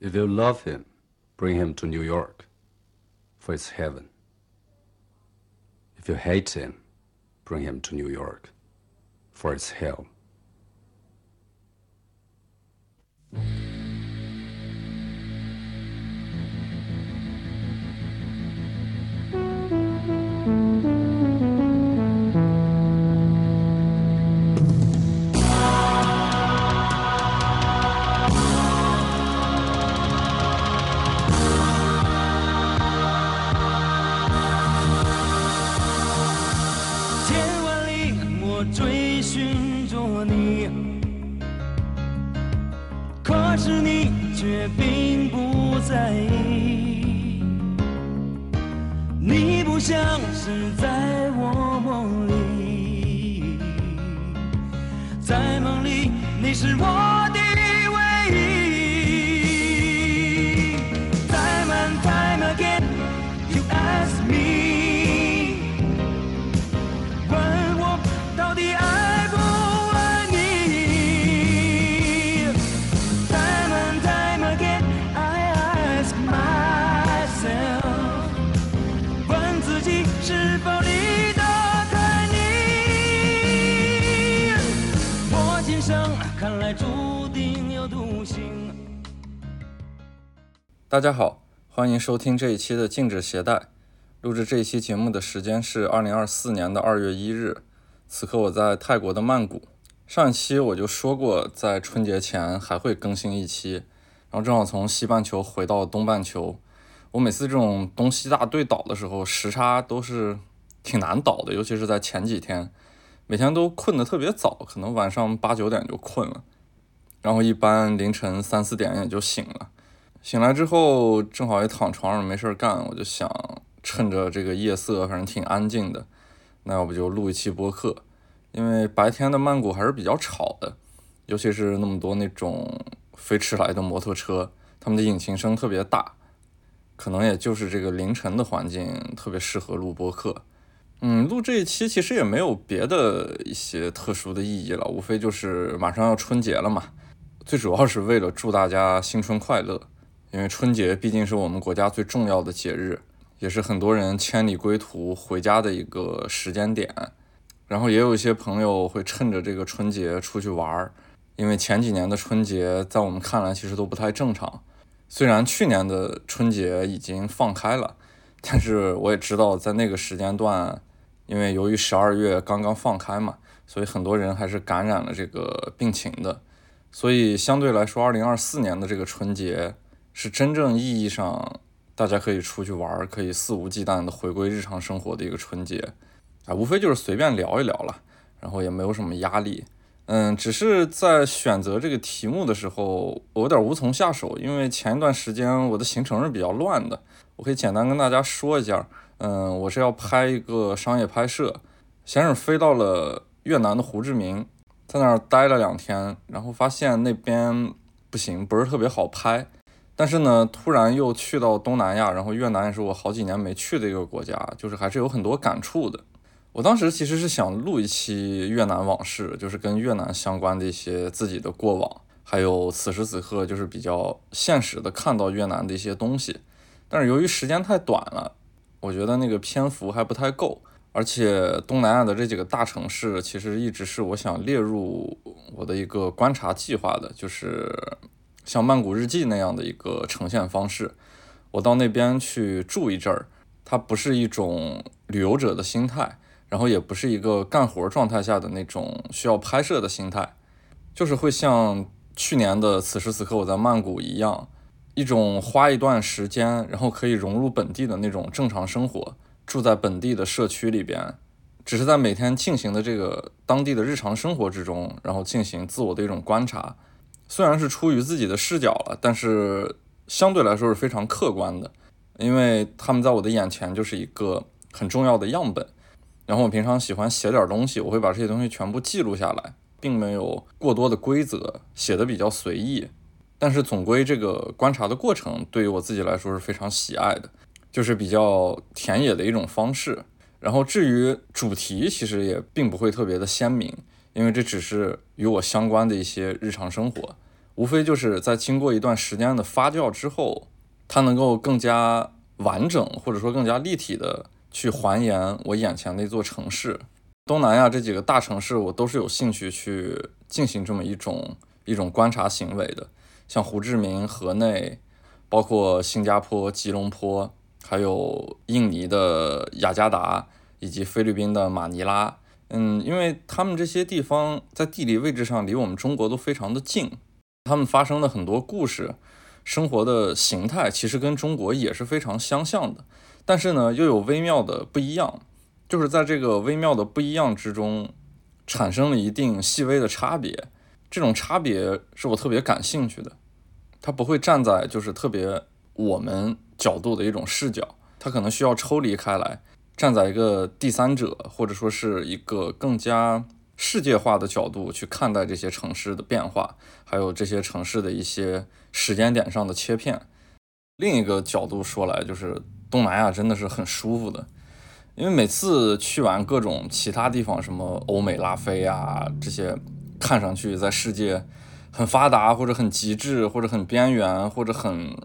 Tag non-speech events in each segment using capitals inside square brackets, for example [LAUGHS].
If you love him, bring him to New York, for it's heaven. If you hate him, bring him to New York, for it's hell. 像是在我梦里，在梦里你是我大家好，欢迎收听这一期的禁止携带。录制这一期节目的时间是二零二四年的二月一日，此刻我在泰国的曼谷。上一期我就说过，在春节前还会更新一期，然后正好从西半球回到东半球。我每次这种东西大对倒的时候，时差都是挺难倒的，尤其是在前几天，每天都困得特别早，可能晚上八九点就困了，然后一般凌晨三四点也就醒了。醒来之后，正好也躺床上没事儿干，我就想趁着这个夜色，反正挺安静的，那要不就录一期播客。因为白天的曼谷还是比较吵的，尤其是那么多那种飞驰来的摩托车，他们的引擎声特别大，可能也就是这个凌晨的环境特别适合录播客。嗯，录这一期其实也没有别的一些特殊的意义了，无非就是马上要春节了嘛，最主要是为了祝大家新春快乐。因为春节毕竟是我们国家最重要的节日，也是很多人千里归途回家的一个时间点。然后也有一些朋友会趁着这个春节出去玩儿，因为前几年的春节在我们看来其实都不太正常。虽然去年的春节已经放开了，但是我也知道在那个时间段，因为由于十二月刚刚放开嘛，所以很多人还是感染了这个病情的。所以相对来说，二零二四年的这个春节。是真正意义上大家可以出去玩，可以肆无忌惮的回归日常生活的一个春节，啊，无非就是随便聊一聊了，然后也没有什么压力，嗯，只是在选择这个题目的时候，我有点无从下手，因为前一段时间我的行程是比较乱的，我可以简单跟大家说一下，嗯，我是要拍一个商业拍摄，先是飞到了越南的胡志明，在那儿待了两天，然后发现那边不行，不是特别好拍。但是呢，突然又去到东南亚，然后越南也是我好几年没去的一个国家，就是还是有很多感触的。我当时其实是想录一期越南往事，就是跟越南相关的一些自己的过往，还有此时此刻就是比较现实的看到越南的一些东西。但是由于时间太短了，我觉得那个篇幅还不太够，而且东南亚的这几个大城市其实一直是我想列入我的一个观察计划的，就是。像曼谷日记那样的一个呈现方式，我到那边去住一阵儿，它不是一种旅游者的心态，然后也不是一个干活状态下的那种需要拍摄的心态，就是会像去年的此时此刻我在曼谷一样，一种花一段时间，然后可以融入本地的那种正常生活，住在本地的社区里边，只是在每天进行的这个当地的日常生活之中，然后进行自我的一种观察。虽然是出于自己的视角了，但是相对来说是非常客观的，因为他们在我的眼前就是一个很重要的样本。然后我平常喜欢写点东西，我会把这些东西全部记录下来，并没有过多的规则，写的比较随意。但是总归这个观察的过程对于我自己来说是非常喜爱的，就是比较田野的一种方式。然后至于主题，其实也并不会特别的鲜明。因为这只是与我相关的一些日常生活，无非就是在经过一段时间的发酵之后，它能够更加完整或者说更加立体的去还原我眼前的一座城市。东南亚这几个大城市，我都是有兴趣去进行这么一种一种观察行为的，像胡志明、河内，包括新加坡吉隆坡，还有印尼的雅加达，以及菲律宾的马尼拉。嗯，因为他们这些地方在地理位置上离我们中国都非常的近，他们发生的很多故事，生活的形态其实跟中国也是非常相像的，但是呢，又有微妙的不一样。就是在这个微妙的不一样之中，产生了一定细微的差别。这种差别是我特别感兴趣的。它不会站在就是特别我们角度的一种视角，它可能需要抽离开来，站在一个第三者或者说是一个更加世界化的角度去看待这些城市的变化，还有这些城市的一些时间点上的切片。另一个角度说来，就是东南亚真的是很舒服的。因为每次去完各种其他地方，什么欧美拉菲啊这些，看上去在世界很发达或者很极致或者很边缘或者很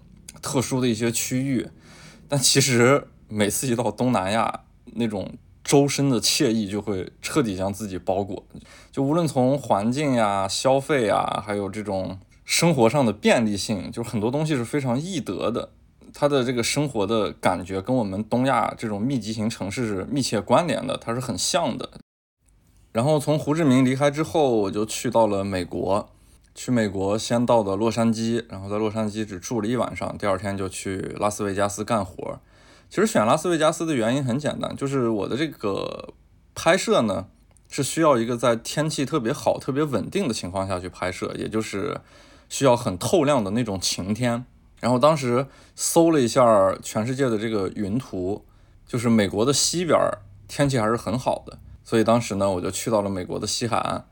特殊的一些区域，但其实每次一到东南亚，那种周身的惬意就会彻底将自己包裹。就无论从环境呀、消费呀，还有这种生活上的便利性，就很多东西是非常易得的。它的这个生活的感觉跟我们东亚这种密集型城市是密切关联的，它是很像的。然后从胡志明离开之后，我就去到了美国，去美国先到的洛杉矶，然后在洛杉矶只住了一晚上，第二天就去拉斯维加斯干活。其实选拉斯维加斯的原因很简单，就是我的这个拍摄呢是需要一个在天气特别好、特别稳定的情况下去拍摄，也就是需要很透亮的那种晴天。然后当时搜了一下全世界的这个云图，就是美国的西边天气还是很好的，所以当时呢我就去到了美国的西海岸。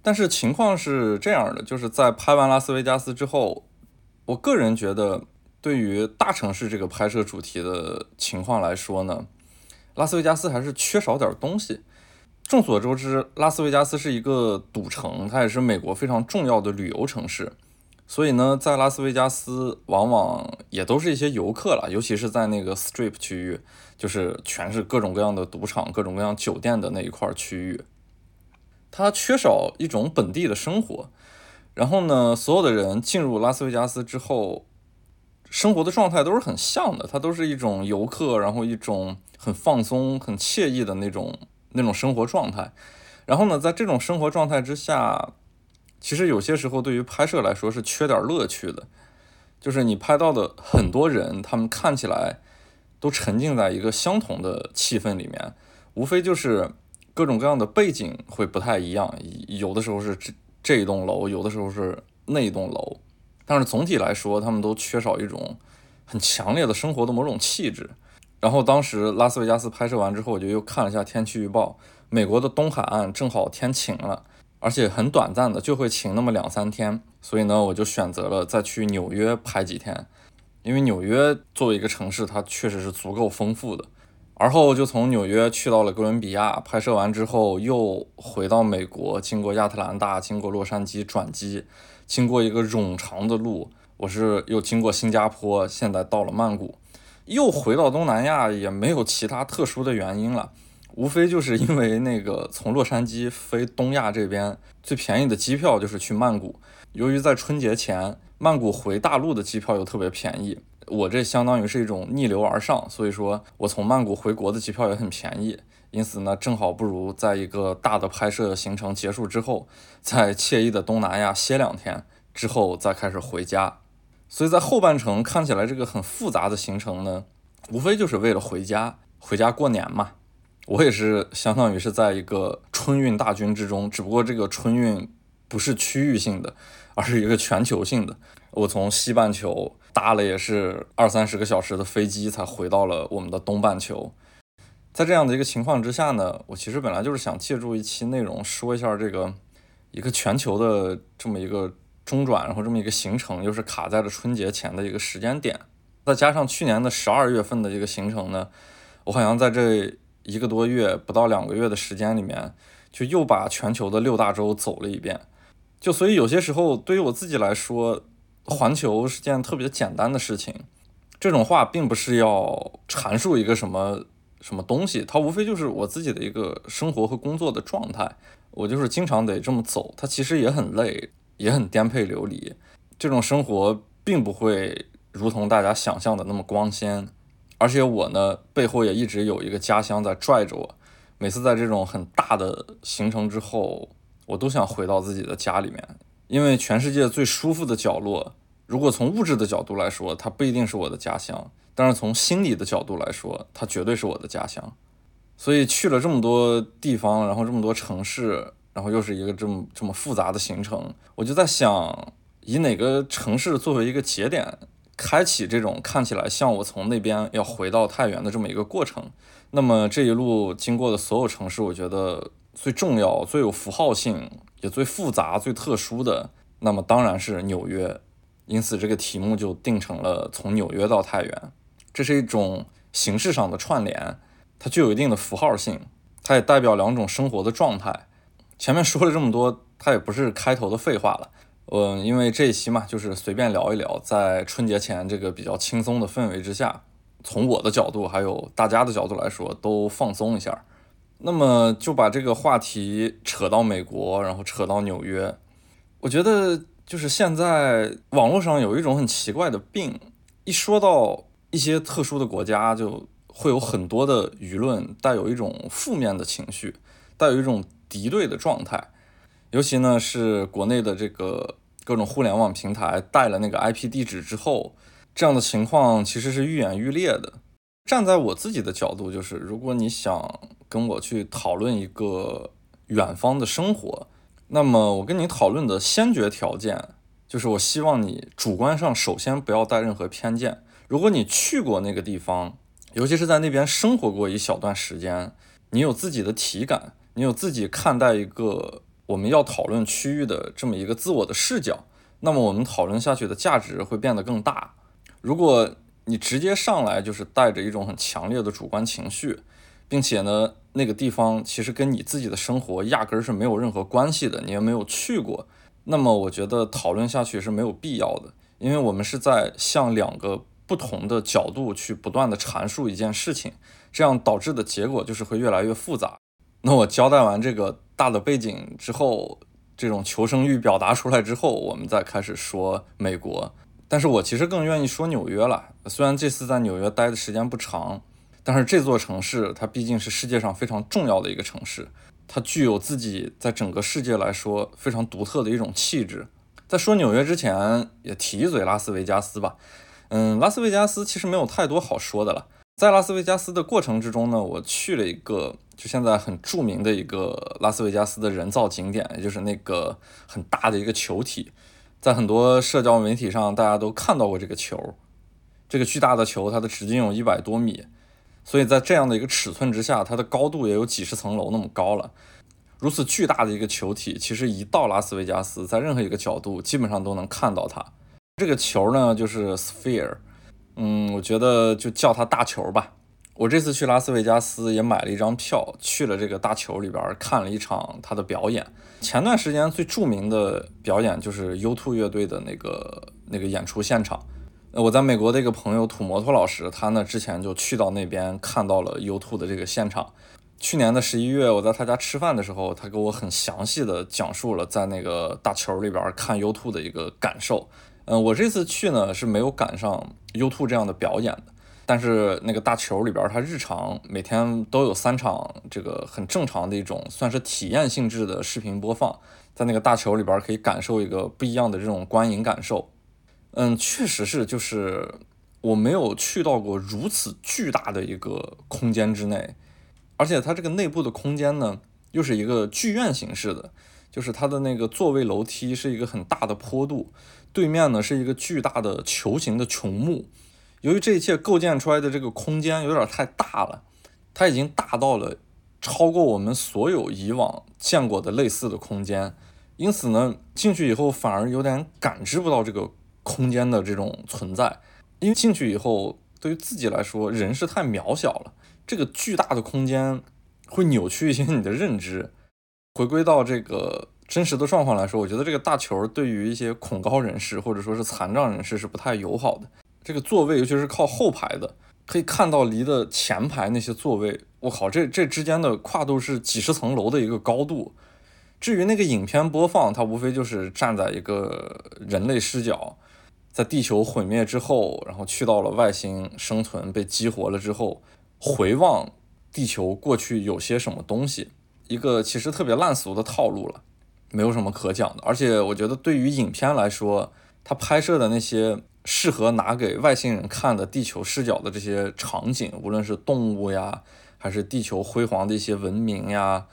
但是情况是这样的，就是在拍完拉斯维加斯之后，我个人觉得对于大城市这个拍摄主题的情况来说呢，拉斯维加斯还是缺少点东西。众所周知，拉斯维加斯是一个赌城，它也是美国非常重要的旅游城市。所以呢，在拉斯维加斯往往也都是一些游客了，尤其是在那个 Strip 区域，就是全是各种各样的赌场、各种各样酒店的那一块区域。它缺少一种本地的生活。然后呢，所有的人进入拉斯维加斯之后，生活的状态都是很像的，它都是一种游客，然后一种很放松、很惬意的那种那种生活状态。然后呢，在这种生活状态之下。其实有些时候，对于拍摄来说是缺点乐趣的，就是你拍到的很多人，他们看起来都沉浸在一个相同的气氛里面，无非就是各种各样的背景会不太一样，有的时候是这这一栋楼，有的时候是那一栋楼，但是总体来说，他们都缺少一种很强烈的生活的某种气质。然后当时拉斯维加斯拍摄完之后，我就又看了一下天气预报，美国的东海岸正好天晴了。而且很短暂的，就会晴那么两三天，所以呢，我就选择了再去纽约拍几天，因为纽约作为一个城市，它确实是足够丰富的。而后就从纽约去到了哥伦比亚，拍摄完之后又回到美国，经过亚特兰大，经过洛杉矶转机，经过一个冗长的路，我是又经过新加坡，现在到了曼谷，又回到东南亚，也没有其他特殊的原因了。无非就是因为那个从洛杉矶飞东亚这边最便宜的机票就是去曼谷，由于在春节前曼谷回大陆的机票又特别便宜，我这相当于是一种逆流而上，所以说我从曼谷回国的机票也很便宜，因此呢正好不如在一个大的拍摄行程结束之后，在惬意的东南亚歇两天之后再开始回家，所以在后半程看起来这个很复杂的行程呢，无非就是为了回家，回家过年嘛。我也是相当于是在一个春运大军之中，只不过这个春运不是区域性的，而是一个全球性的。我从西半球搭了也是二三十个小时的飞机，才回到了我们的东半球。在这样的一个情况之下呢，我其实本来就是想借助一期内容说一下这个一个全球的这么一个中转，然后这么一个行程，又是卡在了春节前的一个时间点，再加上去年的十二月份的一个行程呢，我好像在这。一个多月不到两个月的时间里面，就又把全球的六大洲走了一遍。就所以有些时候对于我自己来说，环球是件特别简单的事情。这种话并不是要阐述一个什么什么东西，它无非就是我自己的一个生活和工作的状态。我就是经常得这么走，它其实也很累，也很颠沛流离。这种生活并不会如同大家想象的那么光鲜。而且我呢，背后也一直有一个家乡在拽着我。每次在这种很大的行程之后，我都想回到自己的家里面，因为全世界最舒服的角落，如果从物质的角度来说，它不一定是我的家乡；但是从心理的角度来说，它绝对是我的家乡。所以去了这么多地方，然后这么多城市，然后又是一个这么这么复杂的行程，我就在想，以哪个城市作为一个节点。开启这种看起来像我从那边要回到太原的这么一个过程，那么这一路经过的所有城市，我觉得最重要、最有符号性、也最复杂、最特殊的，那么当然是纽约。因此，这个题目就定成了从纽约到太原。这是一种形式上的串联，它具有一定的符号性，它也代表两种生活的状态。前面说了这么多，它也不是开头的废话了。嗯，因为这一期嘛，就是随便聊一聊，在春节前这个比较轻松的氛围之下，从我的角度还有大家的角度来说，都放松一下。那么就把这个话题扯到美国，然后扯到纽约。我觉得就是现在网络上有一种很奇怪的病，一说到一些特殊的国家，就会有很多的舆论带有一种负面的情绪，带有一种敌对的状态。尤其呢是国内的这个各种互联网平台带了那个 IP 地址之后，这样的情况其实是愈演愈烈的。站在我自己的角度，就是如果你想跟我去讨论一个远方的生活，那么我跟你讨论的先决条件就是，我希望你主观上首先不要带任何偏见。如果你去过那个地方，尤其是在那边生活过一小段时间，你有自己的体感，你有自己看待一个。我们要讨论区域的这么一个自我的视角，那么我们讨论下去的价值会变得更大。如果你直接上来就是带着一种很强烈的主观情绪，并且呢，那个地方其实跟你自己的生活压根儿是没有任何关系的，你也没有去过，那么我觉得讨论下去是没有必要的，因为我们是在向两个不同的角度去不断的阐述一件事情，这样导致的结果就是会越来越复杂。那我交代完这个。大的背景之后，这种求生欲表达出来之后，我们再开始说美国。但是我其实更愿意说纽约了。虽然这次在纽约待的时间不长，但是这座城市它毕竟是世界上非常重要的一个城市，它具有自己在整个世界来说非常独特的一种气质。在说纽约之前，也提一嘴拉斯维加斯吧。嗯，拉斯维加斯其实没有太多好说的了。在拉斯维加斯的过程之中呢，我去了一个。就现在很著名的一个拉斯维加斯的人造景点，也就是那个很大的一个球体，在很多社交媒体上，大家都看到过这个球。这个巨大的球，它的直径有一百多米，所以在这样的一个尺寸之下，它的高度也有几十层楼那么高了。如此巨大的一个球体，其实一到拉斯维加斯，在任何一个角度基本上都能看到它。这个球呢，就是 Sphere，嗯，我觉得就叫它大球吧。我这次去拉斯维加斯也买了一张票，去了这个大球里边看了一场他的表演。前段时间最著名的表演就是 U2 乐队的那个那个演出现场。我在美国的一个朋友土摩托老师，他呢之前就去到那边看到了 U2 的这个现场。去年的十一月，我在他家吃饭的时候，他给我很详细的讲述了在那个大球里边看 U2 的一个感受。嗯，我这次去呢是没有赶上 U2 这样的表演的。但是那个大球里边，它日常每天都有三场这个很正常的一种算是体验性质的视频播放，在那个大球里边可以感受一个不一样的这种观影感受。嗯，确实是，就是我没有去到过如此巨大的一个空间之内，而且它这个内部的空间呢，又是一个剧院形式的，就是它的那个座位楼梯是一个很大的坡度，对面呢是一个巨大的球形的穹幕。由于这一切构建出来的这个空间有点太大了，它已经大到了超过我们所有以往见过的类似的空间，因此呢，进去以后反而有点感知不到这个空间的这种存在，因为进去以后对于自己来说，人是太渺小了，这个巨大的空间会扭曲一些你的认知，回归到这个真实的状况来说，我觉得这个大球对于一些恐高人士或者说是残障人士是不太友好的。这个座位，尤其是靠后排的，可以看到离的前排那些座位，我靠，这这之间的跨度是几十层楼的一个高度。至于那个影片播放，它无非就是站在一个人类视角，在地球毁灭之后，然后去到了外星生存，被激活了之后，回望地球过去有些什么东西，一个其实特别烂俗的套路了，没有什么可讲的。而且我觉得对于影片来说，它拍摄的那些适合拿给外星人看的地球视角的这些场景，无论是动物呀，还是地球辉煌的一些文明呀，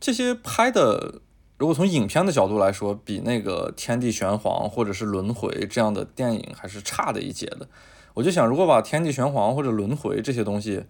这些拍的。如果从影片的角度来说，比那个《天地玄黄》或者是《轮回》这样的电影还是差的一截的。我就想，如果把《天地玄黄》或者《轮回》这些东西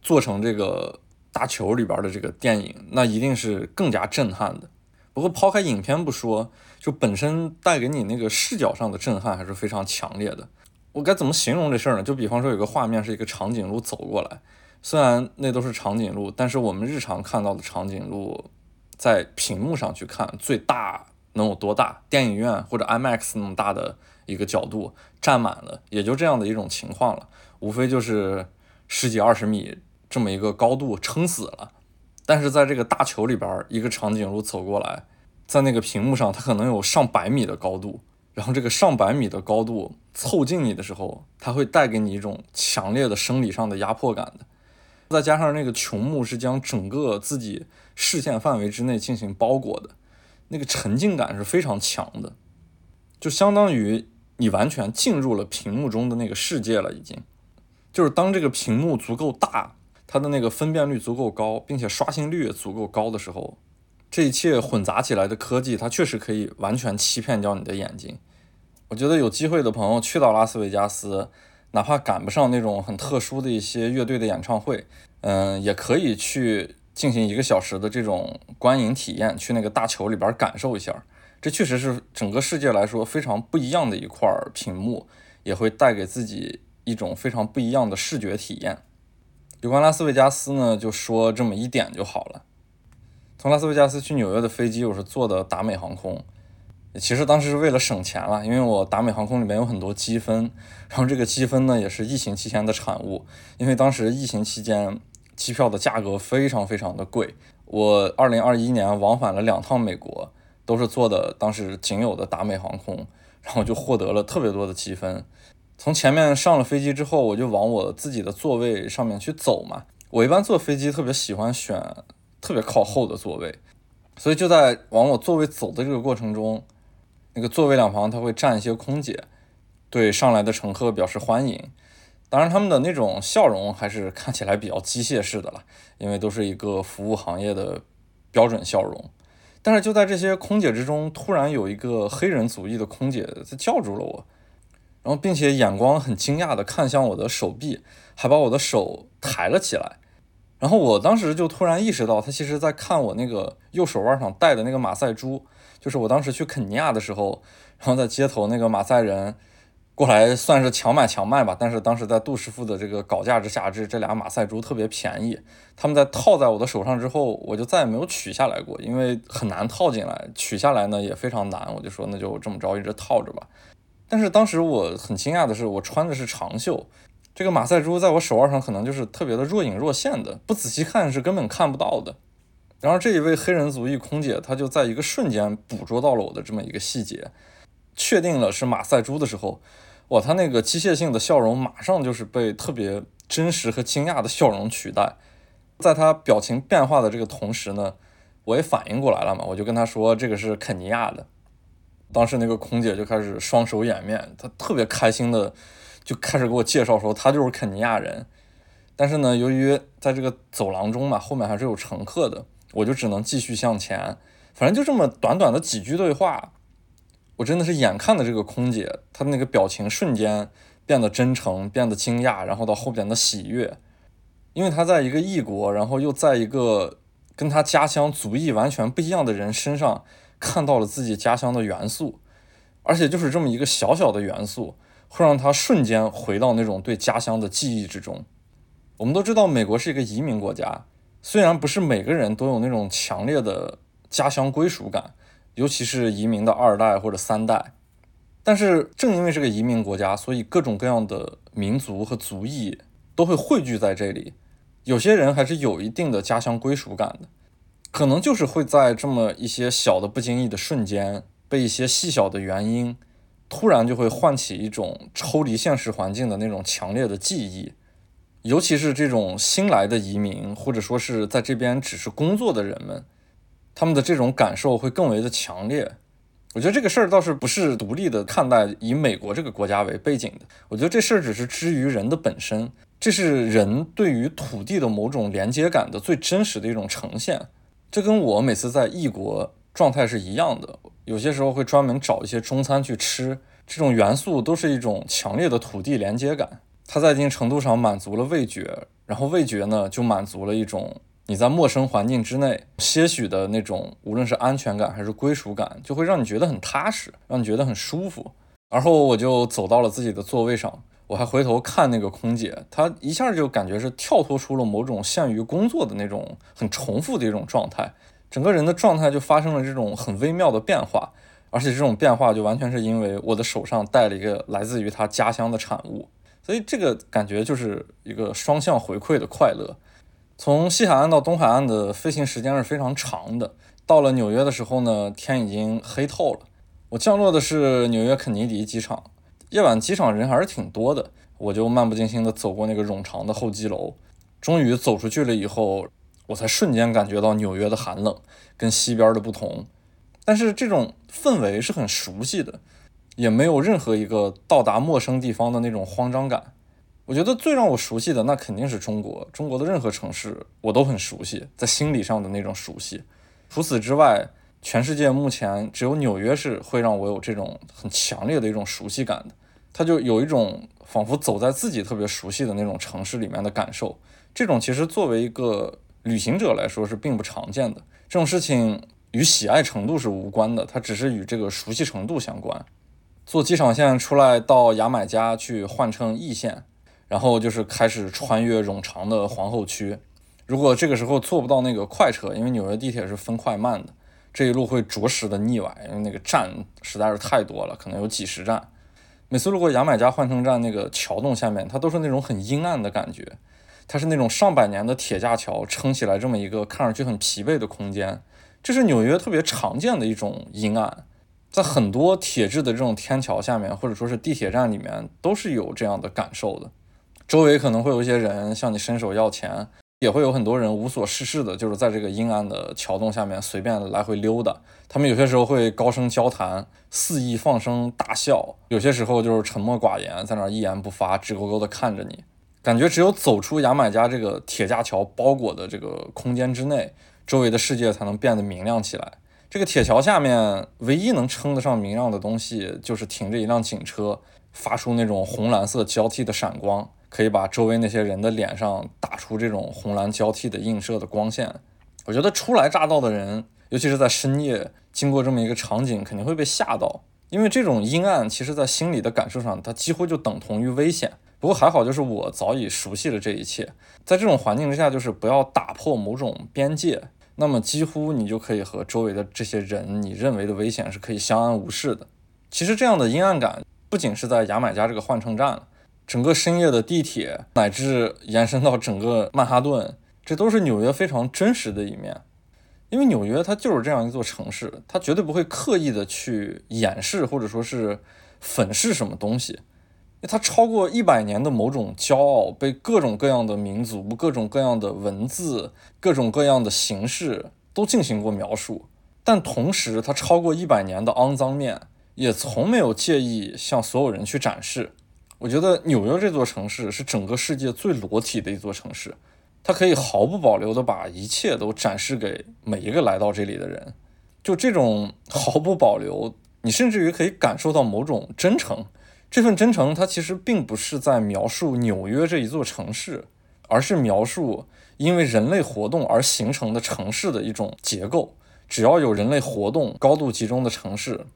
做成这个大球里边的这个电影，那一定是更加震撼的。不过抛开影片不说，就本身带给你那个视角上的震撼还是非常强烈的。我该怎么形容这事儿呢？就比方说有个画面是一个长颈鹿走过来，虽然那都是长颈鹿，但是我们日常看到的长颈鹿。在屏幕上去看，最大能有多大？电影院或者 IMAX 那么大的一个角度，占满了，也就这样的一种情况了。无非就是十几二十米这么一个高度撑死了。但是在这个大球里边，一个长颈鹿走过来，在那个屏幕上，它可能有上百米的高度。然后这个上百米的高度凑近你的时候，它会带给你一种强烈的生理上的压迫感的。再加上那个穹幕是将整个自己视线范围之内进行包裹的，那个沉浸感是非常强的，就相当于你完全进入了屏幕中的那个世界了。已经，就是当这个屏幕足够大，它的那个分辨率足够高，并且刷新率也足够高的时候，这一切混杂起来的科技，它确实可以完全欺骗掉你的眼睛。我觉得有机会的朋友去到拉斯维加斯。哪怕赶不上那种很特殊的一些乐队的演唱会，嗯，也可以去进行一个小时的这种观影体验，去那个大球里边感受一下。这确实是整个世界来说非常不一样的一块屏幕，也会带给自己一种非常不一样的视觉体验。有关拉斯维加斯呢，就说这么一点就好了。从拉斯维加斯去纽约的飞机，我是坐的达美航空。其实当时是为了省钱了，因为我达美航空里面有很多积分，然后这个积分呢也是疫情期间的产物，因为当时疫情期间机票的价格非常非常的贵，我二零二一年往返了两趟美国，都是坐的当时仅有的达美航空，然后就获得了特别多的积分。从前面上了飞机之后，我就往我自己的座位上面去走嘛，我一般坐飞机特别喜欢选特别靠后的座位，所以就在往我座位走的这个过程中。那个座位两旁，他会站一些空姐，对上来的乘客表示欢迎。当然，他们的那种笑容还是看起来比较机械式的了，因为都是一个服务行业的标准笑容。但是就在这些空姐之中，突然有一个黑人族裔的空姐在叫住了我，然后并且眼光很惊讶地看向我的手臂，还把我的手抬了起来。然后我当时就突然意识到，他其实在看我那个右手腕上戴的那个马赛珠。就是我当时去肯尼亚的时候，然后在街头那个马赛人过来，算是强买强卖吧。但是当时在杜师傅的这个搞价之下，这这俩马赛珠特别便宜。他们在套在我的手上之后，我就再也没有取下来过，因为很难套进来，取下来呢也非常难。我就说那就这么着一直套着吧。但是当时我很惊讶的是，我穿的是长袖，这个马赛珠在我手腕上可能就是特别的若隐若现的，不仔细看是根本看不到的。然后这一位黑人族裔空姐，她就在一个瞬间捕捉到了我的这么一个细节，确定了是马赛珠的时候，哇，她那个机械性的笑容马上就是被特别真实和惊讶的笑容取代。在她表情变化的这个同时呢，我也反应过来了嘛，我就跟她说这个是肯尼亚的。当时那个空姐就开始双手掩面，她特别开心的就开始给我介绍说她就是肯尼亚人。但是呢，由于在这个走廊中嘛，后面还是有乘客的。我就只能继续向前，反正就这么短短的几句对话，我真的是眼看着这个空姐，她的那个表情瞬间变得真诚，变得惊讶，然后到后边的喜悦，因为她在一个异国，然后又在一个跟她家乡族裔完全不一样的人身上看到了自己家乡的元素，而且就是这么一个小小的元素，会让他瞬间回到那种对家乡的记忆之中。我们都知道，美国是一个移民国家。虽然不是每个人都有那种强烈的家乡归属感，尤其是移民的二代或者三代。但是正因为是个移民国家，所以各种各样的民族和族裔都会汇聚在这里。有些人还是有一定的家乡归属感的，可能就是会在这么一些小的不经意的瞬间，被一些细小的原因，突然就会唤起一种抽离现实环境的那种强烈的记忆。尤其是这种新来的移民，或者说是在这边只是工作的人们，他们的这种感受会更为的强烈。我觉得这个事儿倒是不是独立的看待，以美国这个国家为背景的。我觉得这事儿只是基于人的本身，这是人对于土地的某种连接感的最真实的一种呈现。这跟我每次在异国状态是一样的，有些时候会专门找一些中餐去吃，这种元素都是一种强烈的土地连接感。它在一定程度上满足了味觉，然后味觉呢就满足了一种。你在陌生环境之内，些许的那种，无论是安全感还是归属感，就会让你觉得很踏实，让你觉得很舒服。然后我就走到了自己的座位上，我还回头看那个空姐，她一下就感觉是跳脱出了某种限于工作的那种很重复的一种状态，整个人的状态就发生了这种很微妙的变化，而且这种变化就完全是因为我的手上戴了一个来自于她家乡的产物，所以这个感觉就是一个双向回馈的快乐。从西海岸到东海岸的飞行时间是非常长的。到了纽约的时候呢，天已经黑透了。我降落的是纽约肯尼迪机场，夜晚机场人还是挺多的。我就漫不经心地走过那个冗长的候机楼，终于走出去了以后，我才瞬间感觉到纽约的寒冷跟西边的不同。但是这种氛围是很熟悉的，也没有任何一个到达陌生地方的那种慌张感。我觉得最让我熟悉的那肯定是中国，中国的任何城市我都很熟悉，在心理上的那种熟悉。除此之外，全世界目前只有纽约是会让我有这种很强烈的一种熟悉感的，他就有一种仿佛走在自己特别熟悉的那种城市里面的感受。这种其实作为一个旅行者来说是并不常见的，这种事情与喜爱程度是无关的，它只是与这个熟悉程度相关。坐机场线出来到牙买加去换乘 E 线。然后就是开始穿越冗长的皇后区。如果这个时候坐不到那个快车，因为纽约地铁是分快慢的，这一路会着实的腻歪，因为那个站实在是太多了，可能有几十站。每次路过牙买加换乘站那个桥洞下面，它都是那种很阴暗的感觉。它是那种上百年的铁架桥撑起来这么一个看上去很疲惫的空间，这是纽约特别常见的一种阴暗，在很多铁质的这种天桥下面，或者说是地铁站里面，都是有这样的感受的。周围可能会有一些人向你伸手要钱，也会有很多人无所事事的，就是在这个阴暗的桥洞下面随便来回溜达。他们有些时候会高声交谈，肆意放声大笑；有些时候就是沉默寡言，在那儿一言不发，直勾勾地看着你。感觉只有走出牙买加这个铁架桥包裹的这个空间之内，周围的世界才能变得明亮起来。这个铁桥下面唯一能称得上明亮的东西，就是停着一辆警车，发出那种红蓝色交替的闪光。可以把周围那些人的脸上打出这种红蓝交替的映射的光线。我觉得初来乍到的人，尤其是在深夜经过这么一个场景，肯定会被吓到，因为这种阴暗其实在心理的感受上，它几乎就等同于危险。不过还好，就是我早已熟悉了这一切，在这种环境之下，就是不要打破某种边界，那么几乎你就可以和周围的这些人，你认为的危险是可以相安无事的。其实这样的阴暗感不仅是在牙买加这个换乘站了。整个深夜的地铁，乃至延伸到整个曼哈顿，这都是纽约非常真实的一面。因为纽约它就是这样一座城市，它绝对不会刻意的去掩饰或者说是粉饰什么东西。它超过一百年的某种骄傲，被各种各样的民族、各种各样的文字、各种各样的形式都进行过描述。但同时，它超过一百年的肮脏面，也从没有介意向所有人去展示。我觉得纽约这座城市是整个世界最裸体的一座城市，它可以毫不保留地把一切都展示给每一个来到这里的人。就这种毫不保留，你甚至于可以感受到某种真诚。这份真诚，它其实并不是在描述纽约这一座城市，而是描述因为人类活动而形成的城市的一种结构。只要有人类活动高度集中的城市。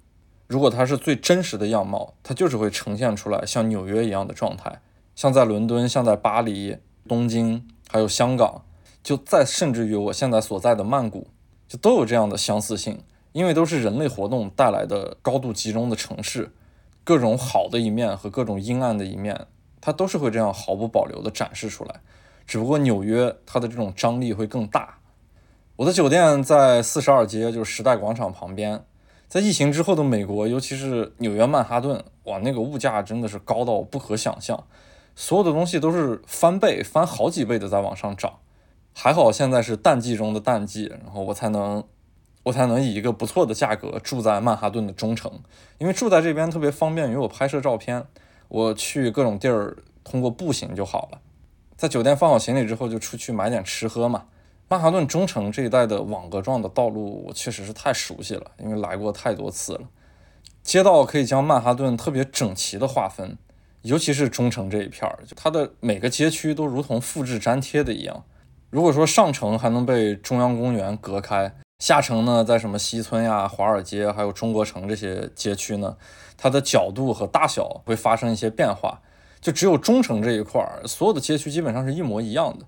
如果它是最真实的样貌，它就是会呈现出来像纽约一样的状态，像在伦敦、像在巴黎、东京，还有香港，就再甚至于我现在所在的曼谷，就都有这样的相似性。因为都是人类活动带来的高度集中的城市，各种好的一面和各种阴暗的一面，它都是会这样毫不保留地展示出来。只不过纽约它的这种张力会更大。我的酒店在四十二街，就是时代广场旁边。在疫情之后的美国，尤其是纽约曼哈顿，哇，那个物价真的是高到不可想象，所有的东西都是翻倍、翻好几倍的在往上涨。还好现在是淡季中的淡季，然后我才能，我才能以一个不错的价格住在曼哈顿的中城，因为住在这边特别方便于我拍摄照片，我去各种地儿通过步行就好了。在酒店放好行李之后，就出去买点吃喝嘛。曼哈顿中城这一带的网格状的道路，我确实是太熟悉了，因为来过太多次了。街道可以将曼哈顿特别整齐的划分，尤其是中城这一片儿，它的每个街区都如同复制粘贴的一样。如果说上城还能被中央公园隔开，下城呢，在什么西村呀、华尔街还有中国城这些街区呢，它的角度和大小会发生一些变化。就只有中城这一块儿，所有的街区基本上是一模一样的。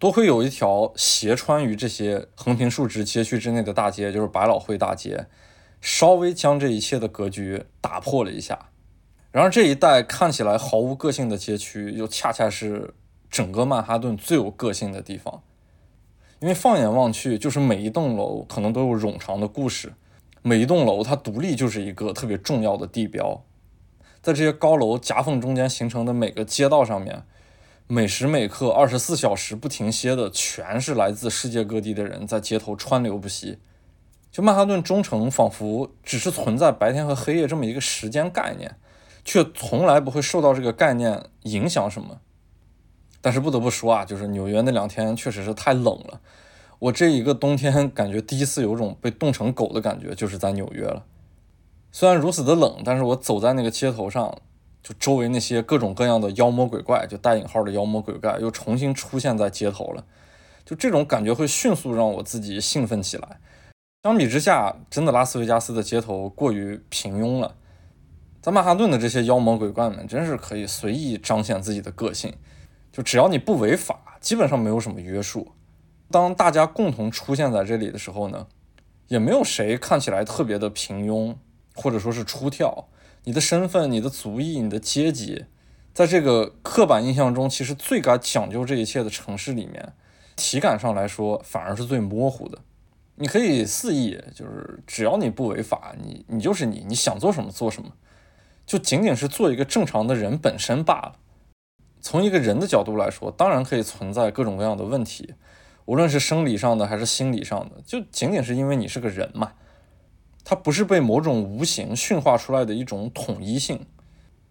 都会有一条斜穿于这些横平竖直街区之内的大街，就是百老汇大街，稍微将这一切的格局打破了一下。然而这一带看起来毫无个性的街区，又恰恰是整个曼哈顿最有个性的地方。因为放眼望去，就是每一栋楼可能都有冗长的故事，每一栋楼它独立就是一个特别重要的地标。在这些高楼夹缝中间形成的每个街道上面。每时每刻，二十四小时不停歇的，全是来自世界各地的人在街头川流不息。就曼哈顿中城，仿佛只是存在白天和黑夜这么一个时间概念，却从来不会受到这个概念影响什么。但是不得不说啊，就是纽约那两天确实是太冷了。我这一个冬天感觉第一次有种被冻成狗的感觉，就是在纽约了。虽然如此的冷，但是我走在那个街头上。就周围那些各种各样的妖魔鬼怪，就带引号的妖魔鬼怪，又重新出现在街头了。就这种感觉会迅速让我自己兴奋起来。相比之下，真的拉斯维加斯的街头过于平庸了。在曼哈顿的这些妖魔鬼怪们，真是可以随意彰显自己的个性。就只要你不违法，基本上没有什么约束。当大家共同出现在这里的时候呢，也没有谁看起来特别的平庸，或者说是出挑。你的身份、你的族裔、你的阶级，在这个刻板印象中，其实最该讲究这一切的城市里面，体感上来说反而是最模糊的。你可以肆意，就是只要你不违法，你你就是你，你想做什么做什么，就仅仅是做一个正常的人本身罢了。从一个人的角度来说，当然可以存在各种各样的问题，无论是生理上的还是心理上的，就仅仅是因为你是个人嘛。它不是被某种无形驯化出来的一种统一性，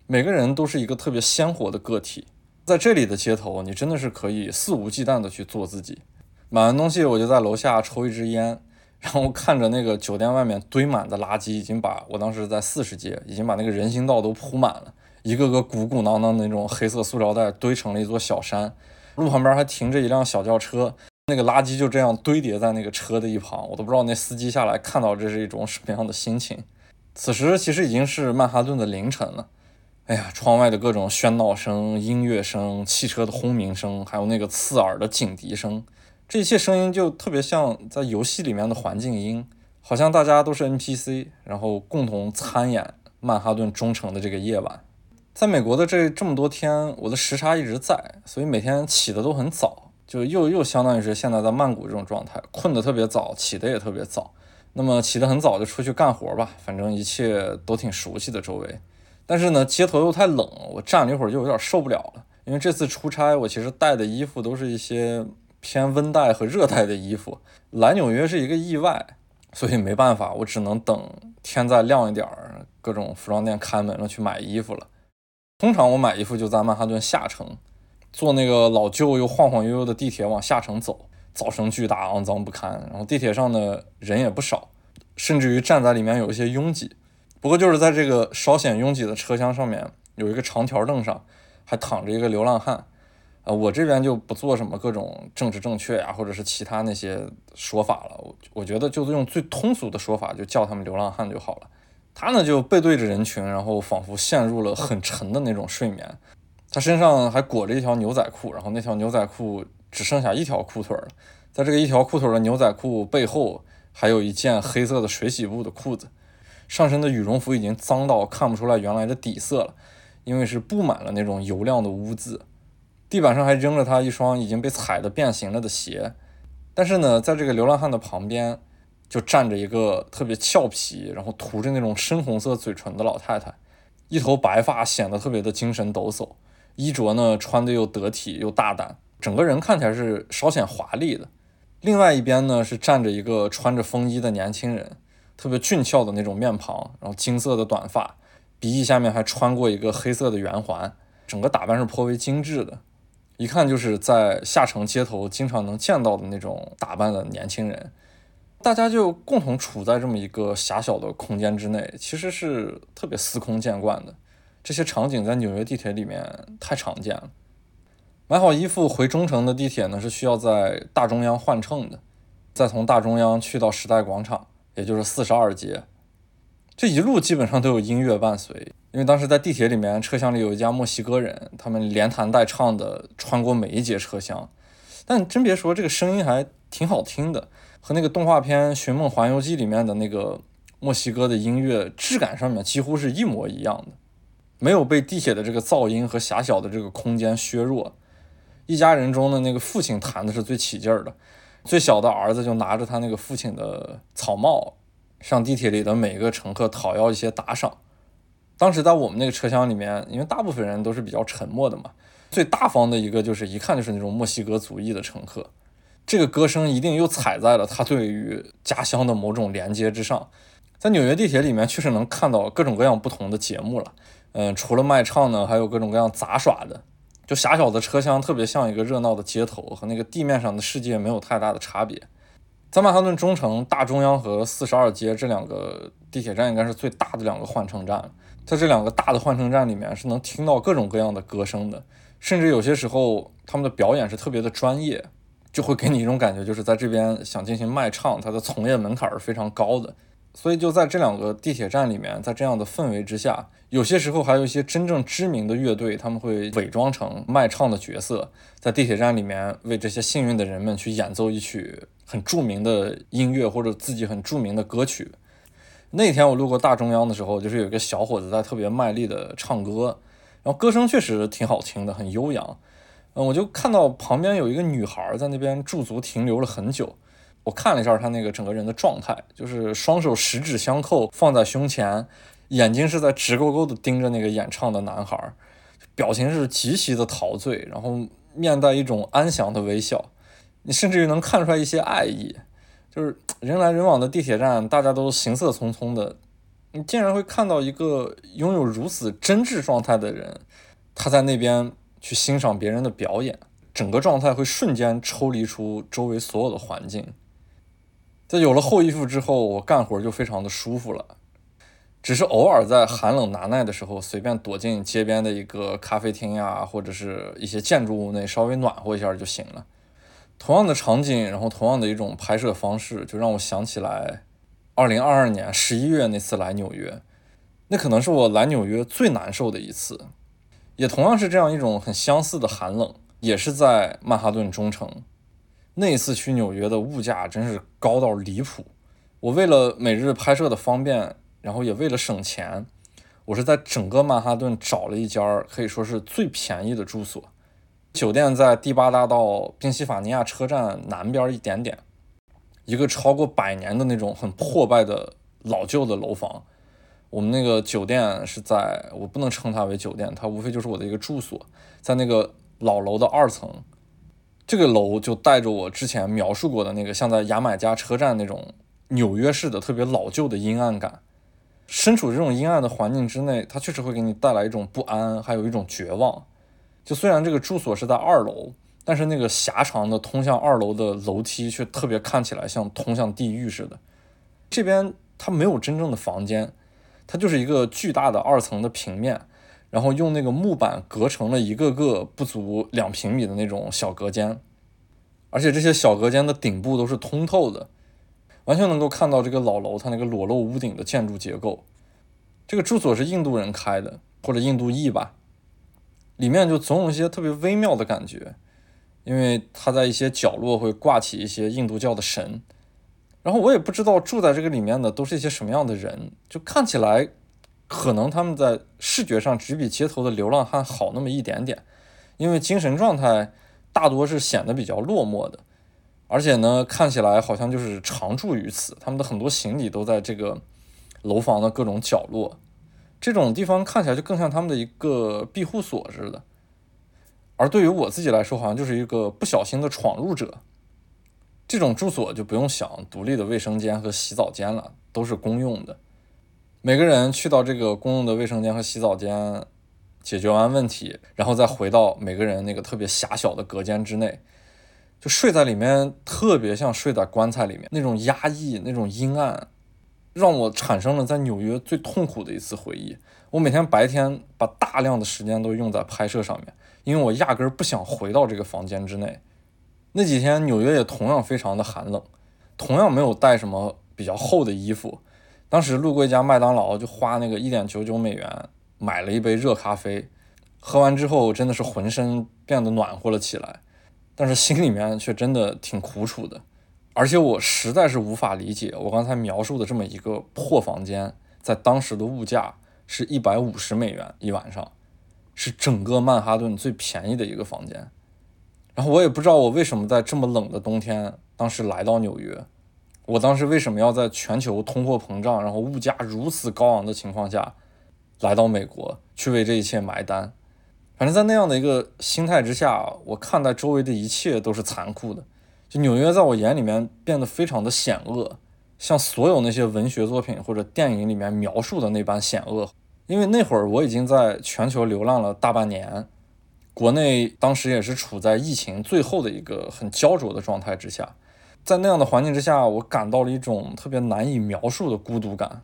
每个人都是一个特别鲜活的个体。在这里的街头，你真的是可以肆无忌惮的去做自己。买完东西，我就在楼下抽一支烟，然后看着那个酒店外面堆满的垃圾，已经把我当时在四十街，已经把那个人行道都铺满了，一个个鼓鼓囊囊的那种黑色塑料袋堆成了一座小山。路旁边还停着一辆小轿车。那个垃圾就这样堆叠在那个车的一旁，我都不知道那司机下来看到这是一种什么样的心情。此时其实已经是曼哈顿的凌晨了，哎呀，窗外的各种喧闹声、音乐声、汽车的轰鸣声，还有那个刺耳的警笛声，这一切声音就特别像在游戏里面的环境音，好像大家都是 NPC，然后共同参演曼哈顿中城的这个夜晚。在美国的这这么多天，我的时差一直在，所以每天起的都很早。就又又相当于是现在在曼谷这种状态，困得特别早，起得也特别早。那么起得很早就出去干活吧，反正一切都挺熟悉的周围。但是呢，街头又太冷，我站了一会儿就有点受不了了。因为这次出差，我其实带的衣服都是一些偏温带和热带的衣服。来纽约是一个意外，所以没办法，我只能等天再亮一点儿，各种服装店开门了去买衣服了。通常我买衣服就在曼哈顿下城。坐那个老旧又晃晃悠悠的地铁往下城走，噪声巨大，肮脏不堪。然后地铁上的人也不少，甚至于站在里面有一些拥挤。不过就是在这个稍显拥挤的车厢上面，有一个长条凳上还躺着一个流浪汉。呃，我这边就不做什么各种政治正确呀，或者是其他那些说法了。我我觉得就是用最通俗的说法，就叫他们流浪汉就好了。他呢就背对着人群，然后仿佛陷入了很沉的那种睡眠。他身上还裹着一条牛仔裤，然后那条牛仔裤只剩下一条裤腿了，在这个一条裤腿的牛仔裤背后，还有一件黑色的水洗布的裤子，上身的羽绒服已经脏到看不出来原来的底色了，因为是布满了那种油亮的污渍。地板上还扔着他一双已经被踩得变形了的鞋，但是呢，在这个流浪汉的旁边，就站着一个特别俏皮，然后涂着那种深红色嘴唇的老太太，一头白发显得特别的精神抖擞，衣着呢穿的又得体又大胆，整个人看起来是稍显华丽的。另外一边呢是站着一个穿着风衣的年轻人，特别俊俏的那种面庞，然后金色的短发，鼻翼下面还穿过一个黑色的圆环，整个打扮是颇为精致的。一看就是在下城街头经常能见到的那种打扮的年轻人，大家就共同处在这么一个狭小的空间之内，其实是特别司空见惯的。这些场景在纽约地铁里面太常见了。买好衣服回中城的地铁呢，是需要在大中央换乘的，再从大中央去到时代广场，也就是四十二街。这一路基本上都有音乐伴随。因为当时在地铁里面，车厢里有一家墨西哥人，他们连弹带唱的穿过每一节车厢。但真别说，这个声音还挺好听的，和那个动画片《寻梦环游记》里面的那个墨西哥的音乐质感上面几乎是一模一样的，没有被地铁的这个噪音和狭小的这个空间削弱。一家人中的那个父亲弹的是最起劲儿的，最小的儿子就拿着他那个父亲的草帽，向地铁里的每个乘客讨要一些打赏。当时在我们那个车厢里面，因为大部分人都是比较沉默的嘛，最大方的一个就是一看就是那种墨西哥族裔的乘客，这个歌声一定又踩在了他对于家乡的某种连接之上。在纽约地铁里面，确实能看到各种各样不同的节目了。嗯，除了卖唱呢，还有各种各样杂耍的。就狭小的车厢，特别像一个热闹的街头，和那个地面上的世界没有太大的差别。在曼哈顿中城大中央和四十二街这两个地铁站，应该是最大的两个换乘站。在这两个大的换乘站里面，是能听到各种各样的歌声的，甚至有些时候他们的表演是特别的专业，就会给你一种感觉，就是在这边想进行卖唱，它的从业门槛是非常高的。所以就在这两个地铁站里面，在这样的氛围之下，有些时候还有一些真正知名的乐队，他们会伪装成卖唱的角色，在地铁站里面为这些幸运的人们去演奏一曲很著名的音乐或者自己很著名的歌曲。那天我路过大中央的时候，就是有一个小伙子在特别卖力的唱歌，然后歌声确实挺好听的，很悠扬。嗯，我就看到旁边有一个女孩在那边驻足停留了很久。我看了一下他那个整个人的状态，就是双手十指相扣放在胸前，眼睛是在直勾勾的盯着那个演唱的男孩，表情是极其的陶醉，然后面带一种安详的微笑，你甚至于能看出来一些爱意。就是人来人往的地铁站，大家都行色匆匆的，你竟然会看到一个拥有如此真挚状态的人，他在那边去欣赏别人的表演，整个状态会瞬间抽离出周围所有的环境。在有了厚衣服之后，我干活就非常的舒服了，只是偶尔在寒冷难耐的时候，随便躲进街边的一个咖啡厅呀，或者是一些建筑物内，稍微暖和一下就行了。同样的场景，然后同样的一种拍摄方式，就让我想起来，二零二二年十一月那次来纽约，那可能是我来纽约最难受的一次，也同样是这样一种很相似的寒冷，也是在曼哈顿中城。那次去纽约的物价真是高到离谱，我为了每日拍摄的方便，然后也为了省钱，我是在整个曼哈顿找了一家可以说是最便宜的住所。酒店在第八大道宾夕法尼亚车站南边一点点，一个超过百年的那种很破败的老旧的楼房。我们那个酒店是在我不能称它为酒店，它无非就是我的一个住所，在那个老楼的二层。这个楼就带着我之前描述过的那个像在牙买加车站那种纽约式的特别老旧的阴暗感。身处这种阴暗的环境之内，它确实会给你带来一种不安，还有一种绝望。就虽然这个住所是在二楼，但是那个狭长的通向二楼的楼梯却特别看起来像通向地狱似的。这边它没有真正的房间，它就是一个巨大的二层的平面，然后用那个木板隔成了一个个不足两平米的那种小隔间，而且这些小隔间的顶部都是通透的，完全能够看到这个老楼它那个裸露屋顶的建筑结构。这个住所是印度人开的，或者印度裔吧。里面就总有一些特别微妙的感觉，因为它在一些角落会挂起一些印度教的神，然后我也不知道住在这个里面的都是一些什么样的人，就看起来可能他们在视觉上只比街头的流浪汉好那么一点点，因为精神状态大多是显得比较落寞的，而且呢，看起来好像就是常住于此，他们的很多行李都在这个楼房的各种角落，这种地方看起来就更像他们的一个庇护所似的。而对于我自己来说，好像就是一个不小心的闯入者。这种住所就不用想独立的卫生间和洗澡间了，都是公用的。每个人去到这个公用的卫生间和洗澡间，解决完问题，然后再回到每个人那个特别狭小的隔间之内，就睡在里面，特别像睡在棺材里面那种压抑、那种阴暗，让我产生了在纽约最痛苦的一次回忆。我每天白天把大量的时间都用在拍摄上面。因为我压根儿不想回到这个房间之内。那几天纽约也同样非常的寒冷，同样没有带什么比较厚的衣服。当时路过一家麦当劳，就花那个一点九九美元买了一杯热咖啡，喝完之后真的是浑身变得暖和了起来，但是心里面却真的挺苦楚的。而且我实在是无法理解，我刚才描述的这么一个破房间，在当时的物价是一百五十美元一晚上。是整个曼哈顿最便宜的一个房间，然后我也不知道我为什么在这么冷的冬天，当时来到纽约，我当时为什么要在全球通货膨胀，然后物价如此高昂的情况下，来到美国去为这一切埋单？反正，在那样的一个心态之下，我看待周围的一切都是残酷的。就纽约在我眼里面变得非常的险恶，像所有那些文学作品或者电影里面描述的那般险恶。因为那会儿我已经在全球流浪了大半年，国内当时也是处在疫情最后的一个很焦灼的状态之下，在那样的环境之下，我感到了一种特别难以描述的孤独感。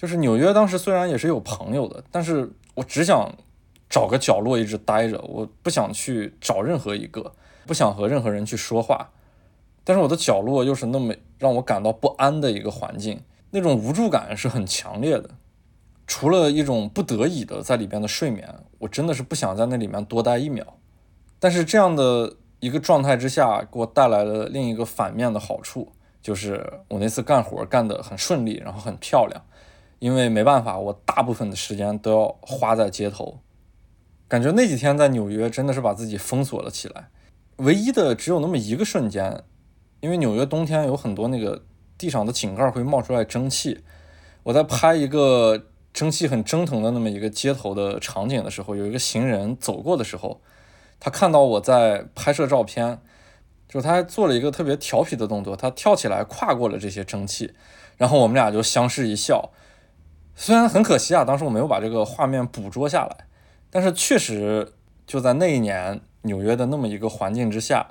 就是纽约当时虽然也是有朋友的，但是我只想找个角落一直待着，我不想去找任何一个，不想和任何人去说话。但是我的角落又是那么让我感到不安的一个环境，那种无助感是很强烈的。除了一种不得已的在里边的睡眠，我真的是不想在那里面多待一秒。但是这样的一个状态之下，给我带来了另一个反面的好处，就是我那次干活干得很顺利，然后很漂亮。因为没办法，我大部分的时间都要花在街头，感觉那几天在纽约真的是把自己封锁了起来。唯一的只有那么一个瞬间，因为纽约冬天有很多那个地上的井盖会冒出来蒸汽，我在拍一个。蒸汽很蒸腾的那么一个街头的场景的时候，有一个行人走过的时候，他看到我在拍摄照片，就他还做了一个特别调皮的动作，他跳起来跨过了这些蒸汽，然后我们俩就相视一笑。虽然很可惜啊，当时我没有把这个画面捕捉下来，但是确实就在那一年纽约的那么一个环境之下，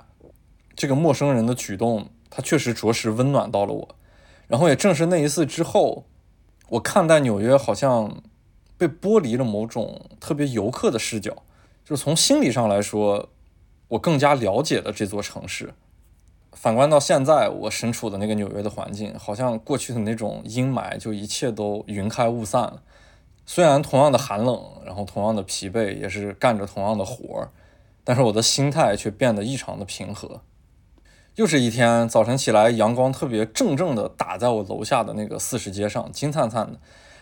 这个陌生人的举动，他确实着实温暖到了我。然后也正是那一次之后。我看待纽约好像被剥离了某种特别游客的视角，就是从心理上来说，我更加了解了这座城市。反观到现在我身处的那个纽约的环境，好像过去的那种阴霾就一切都云开雾散了。虽然同样的寒冷，然后同样的疲惫，也是干着同样的活儿，但是我的心态却变得异常的平和。又是一天早晨起来，阳光特别正正的打在我楼下的那个四十街上，金灿灿的。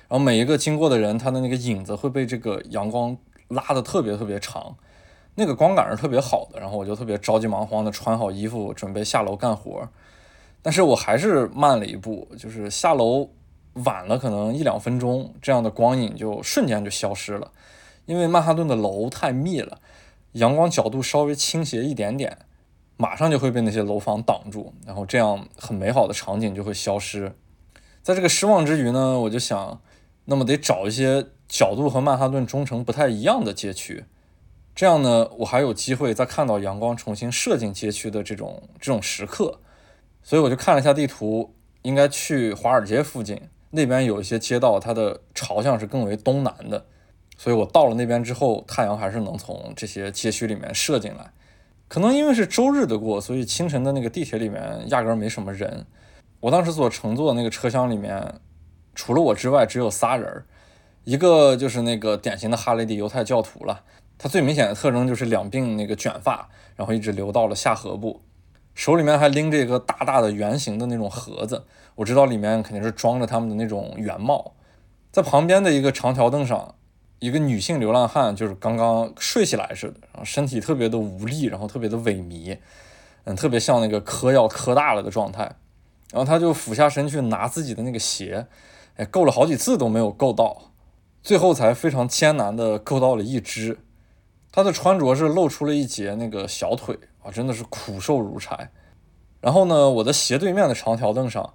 然后每一个经过的人，他的那个影子会被这个阳光拉得特别特别长，那个光感是特别好的。然后我就特别着急忙慌的穿好衣服，准备下楼干活。但是我还是慢了一步，就是下楼晚了可能一两分钟，这样的光影就瞬间就消失了。因为曼哈顿的楼太密了，阳光角度稍微倾斜一点点。马上就会被那些楼房挡住，然后这样很美好的场景就会消失。在这个失望之余呢，我就想，那么得找一些角度和曼哈顿中城不太一样的街区，这样呢，我还有机会再看到阳光重新射进街区的这种这种时刻。所以我就看了一下地图，应该去华尔街附近，那边有一些街道，它的朝向是更为东南的。所以我到了那边之后，太阳还是能从这些街区里面射进来。可能因为是周日的过，所以清晨的那个地铁里面压根儿没什么人。我当时所乘坐的那个车厢里面，除了我之外只有仨人，一个就是那个典型的哈雷迪犹太教徒了，他最明显的特征就是两鬓那个卷发，然后一直留到了下颌部。手里面还拎着一个大大的圆形的那种盒子，我知道里面肯定是装着他们的那种原貌。在旁边的一个长条凳上，一个女性流浪汉就是刚刚睡起来似的，然后身体特别的无力，然后特别的萎靡，嗯，特别像那个嗑药嗑大了的状态。然后他就俯下身去拿自己的那个鞋，哎，够了好几次都没有够到，最后才非常艰难的够到了一只。他的穿着是露出了一截那个小腿啊，真的是苦瘦如柴。然后呢，我的斜对面的长条凳上，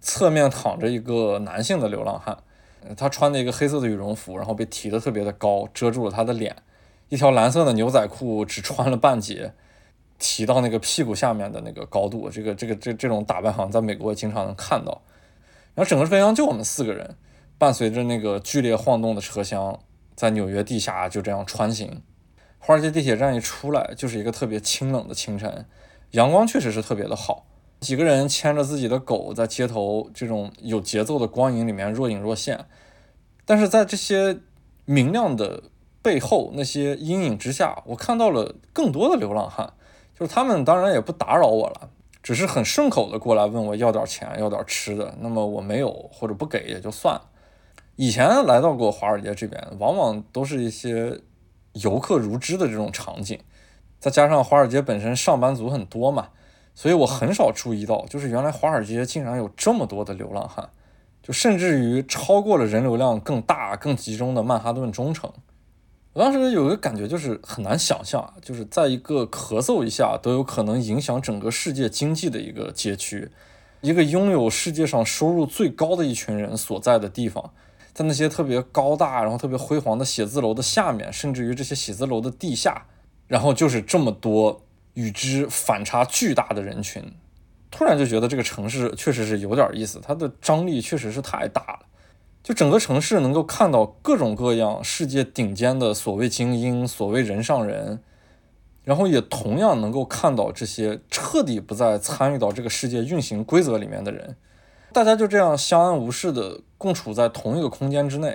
侧面躺着一个男性的流浪汉，他穿的一个黑色的羽绒服，然后被提的特别的高，遮住了他的脸，一条蓝色的牛仔裤只穿了半截。提到那个屁股下面的那个高度，这个这个这这种打扮好像在美国经常能看到。然后整个车厢就我们四个人，伴随着那个剧烈晃动的车厢，在纽约地下就这样穿行。华尔街地铁站一出来，就是一个特别清冷的清晨，阳光确实是特别的好。几个人牵着自己的狗，在街头这种有节奏的光影里面若隐若现。但是在这些明亮的背后，那些阴影之下，我看到了更多的流浪汉。就是他们当然也不打扰我了，只是很顺口的过来问我要点钱，要点吃的。那么我没有或者不给也就算了。以前来到过华尔街这边，往往都是一些游客如织的这种场景，再加上华尔街本身上班族很多嘛，所以我很少注意到，就是原来华尔街竟然有这么多的流浪汉，就甚至于超过了人流量更大、更集中的曼哈顿中城。我当时有个感觉，就是很难想象，就是在一个咳嗽一下都有可能影响整个世界经济的一个街区，一个拥有世界上收入最高的一群人所在的地方，在那些特别高大然后特别辉煌的写字楼的下面，甚至于这些写字楼的地下，然后就是这么多与之反差巨大的人群，突然就觉得这个城市确实是有点意思，它的张力确实是太大了。就整个城市能够看到各种各样世界顶尖的所谓精英、所谓人上人，然后也同样能够看到这些彻底不再参与到这个世界运行规则里面的人，大家就这样相安无事的共处在同一个空间之内，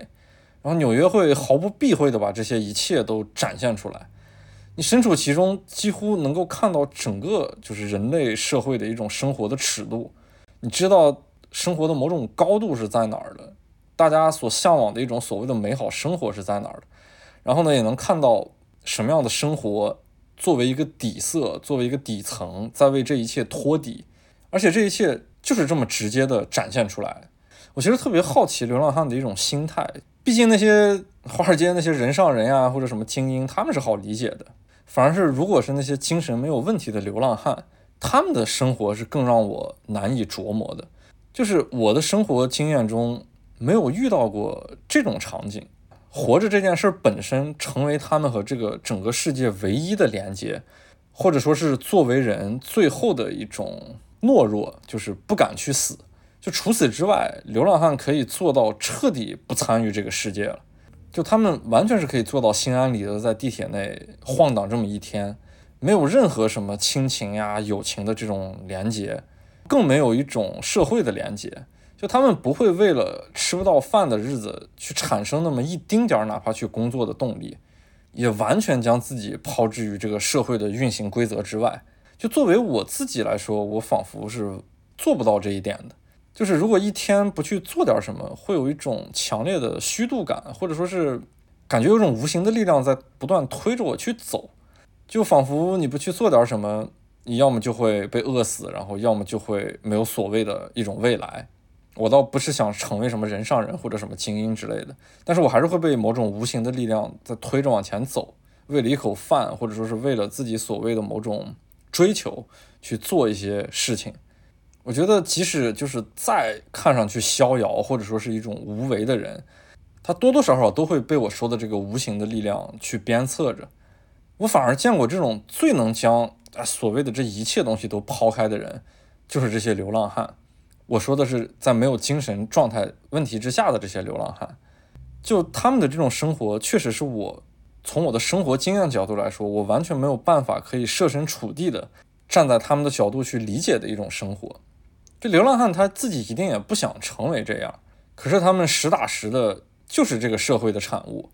然后纽约会毫不避讳的把这些一切都展现出来，你身处其中，几乎能够看到整个就是人类社会的一种生活的尺度，你知道生活的某种高度是在哪儿的。大家所向往的一种所谓的美好生活是在哪儿的？然后呢，也能看到什么样的生活作为一个底色，作为一个底层，在为这一切托底。而且这一切就是这么直接的展现出来。我其实特别好奇流浪汉的一种心态。毕竟那些华尔街那些人上人呀，或者什么精英，他们是好理解的。反而是如果是那些精神没有问题的流浪汉，他们的生活是更让我难以琢磨的。就是我的生活经验中。没有遇到过这种场景，活着这件事本身成为他们和这个整个世界唯一的连接，或者说是作为人最后的一种懦弱，就是不敢去死。就除此之外，流浪汉可以做到彻底不参与这个世界了。就他们完全是可以做到心安理得在地铁内晃荡这么一天，没有任何什么亲情呀、友情的这种连接，更没有一种社会的连接。就他们不会为了吃不到饭的日子去产生那么一丁点儿哪怕去工作的动力，也完全将自己抛之于这个社会的运行规则之外。就作为我自己来说，我仿佛是做不到这一点的。就是如果一天不去做点什么，会有一种强烈的虚度感，或者说是感觉有种无形的力量在不断推着我去走。就仿佛你不去做点什么，你要么就会被饿死，然后要么就会没有所谓的一种未来。我倒不是想成为什么人上人或者什么精英之类的，但是我还是会被某种无形的力量在推着往前走，为了一口饭，或者说是为了自己所谓的某种追求去做一些事情。我觉得，即使就是再看上去逍遥，或者说是一种无为的人，他多多少少都会被我说的这个无形的力量去鞭策着。我反而见过这种最能将所谓的这一切东西都抛开的人，就是这些流浪汉。我说的是，在没有精神状态问题之下的这些流浪汉，就他们的这种生活，确实是我从我的生活经验角度来说，我完全没有办法可以设身处地的站在他们的角度去理解的一种生活。这流浪汉他自己一定也不想成为这样，可是他们实打实的就是这个社会的产物。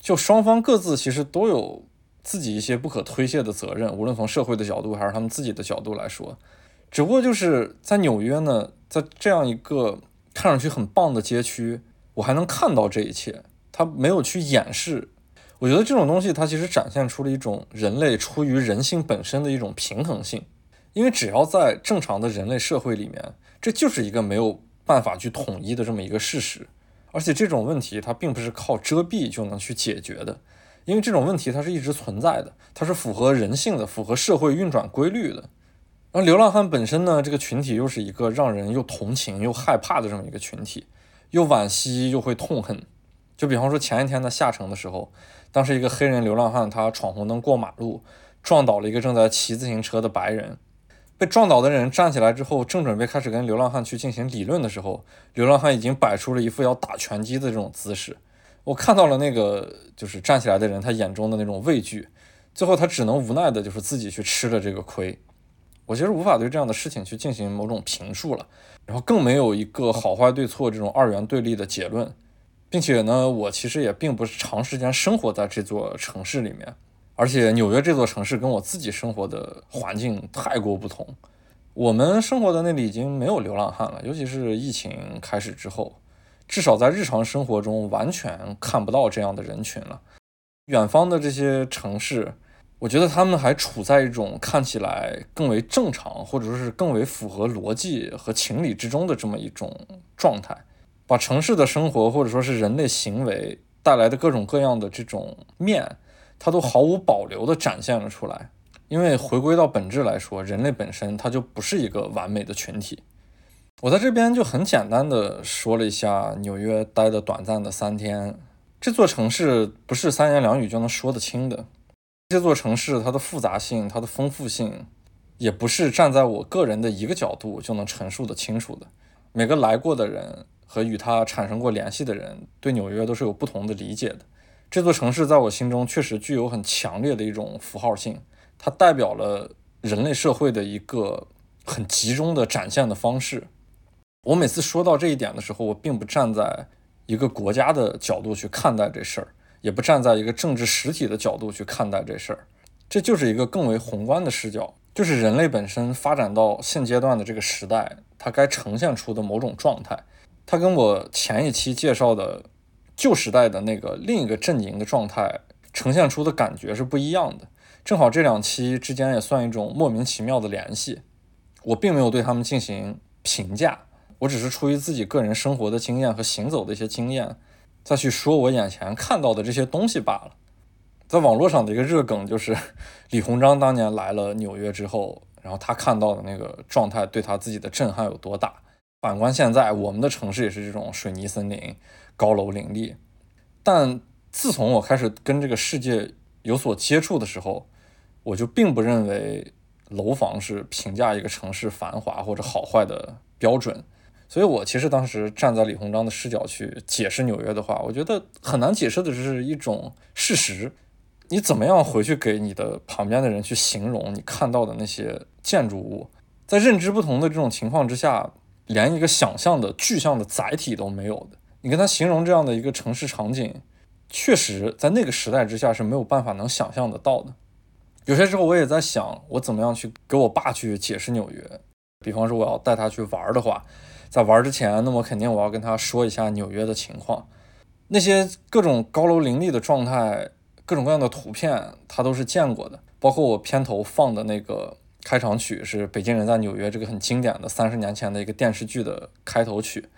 就双方各自其实都有自己一些不可推卸的责任，无论从社会的角度还是他们自己的角度来说。只不过就是在纽约呢，在这样一个看上去很棒的街区，我还能看到这一切，他没有去掩饰。我觉得这种东西，它其实展现出了一种人类出于人性本身的一种平衡性。因为只要在正常的人类社会里面，这就是一个没有办法去统一的这么一个事实。而且这种问题它并不是靠遮蔽就能去解决的，因为这种问题它是一直存在的，它是符合人性的，符合社会运转规律的。而流浪汉本身呢，这个群体又是一个让人又同情又害怕的这么一个群体，又惋惜又会痛恨。就比方说前一天在下城的时候，当时一个黑人流浪汉他闯红灯过马路，撞倒了一个正在骑自行车的白人。被撞倒的人站起来之后，正准备开始跟流浪汉去进行理论的时候，流浪汉已经摆出了一副要打拳击的这种姿势。我看到了那个就是站起来的人他眼中的那种畏惧，最后他只能无奈的就是自己去吃了这个亏。我其实无法对这样的事情去进行某种评述了，然后更没有一个好坏对错这种二元对立的结论，并且呢，我其实也并不是长时间生活在这座城市里面。而且纽约这座城市跟我自己生活的环境太过不同。我们生活的那里已经没有流浪汉了，尤其是疫情开始之后，至少在日常生活中完全看不到这样的人群了。远方的这些城市，我觉得他们还处在一种看起来更为正常，或者说是更为符合逻辑和情理之中的这么一种状态，把城市的生活或者说是人类行为带来的各种各样的这种面。它都毫无保留地展现了出来，因为回归到本质来说，人类本身它就不是一个完美的群体。我在这边就很简单的说了一下纽约待的短暂的三天，这座城市不是三言两语就能说得清的。这座城市它的复杂性、它的丰富性，也不是站在我个人的一个角度就能陈述的清楚的。每个来过的人和与他产生过联系的人，对纽约都是有不同的理解的。这座城市在我心中确实具有很强烈的一种符号性，它代表了人类社会的一个很集中的展现的方式。我每次说到这一点的时候，我并不站在一个国家的角度去看待这事儿，也不站在一个政治实体的角度去看待这事儿，这就是一个更为宏观的视角，就是人类本身发展到现阶段的这个时代，它该呈现出的某种状态。它跟我前一期介绍的。旧时代的那个另一个阵营的状态呈现出的感觉是不一样的，正好这两期之间也算一种莫名其妙的联系。我并没有对他们进行评价，我只是出于自己个人生活的经验和行走的一些经验，再去说我眼前看到的这些东西罢了。在网络上的一个热梗就是李鸿章当年来了纽约之后，然后他看到的那个状态对他自己的震撼有多大。反观现在，我们的城市也是这种水泥森林。高楼林立，但自从我开始跟这个世界有所接触的时候，我就并不认为楼房是评价一个城市繁华或者好坏的标准。所以我其实当时站在李鸿章的视角去解释纽约的话，我觉得很难解释的是一种事实。你怎么样回去给你的旁边的人去形容你看到的那些建筑物，在认知不同的这种情况之下，连一个想象的具象的载体都没有的。你跟他形容这样的一个城市场景，确实在那个时代之下是没有办法能想象得到的。有些时候我也在想，我怎么样去给我爸去解释纽约。比方说我要带他去玩的话，在玩之前，那么肯定我要跟他说一下纽约的情况，那些各种高楼林立的状态，各种各样的图片，他都是见过的。包括我片头放的那个开场曲，是《北京人在纽约》这个很经典的三十年前的一个电视剧的开头曲。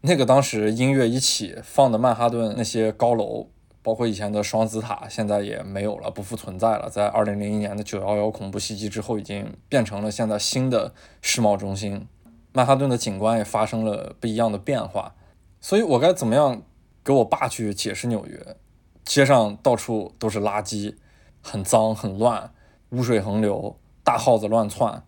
那个当时音乐一起放的曼哈顿那些高楼，包括以前的双子塔，现在也没有了，不复存在了。在二零零一年的九幺幺恐怖袭击之后，已经变成了现在新的世贸中心。曼哈顿的景观也发生了不一样的变化。所以我该怎么样给我爸去解释纽约？街上到处都是垃圾，很脏很乱，污水横流，大耗子乱窜。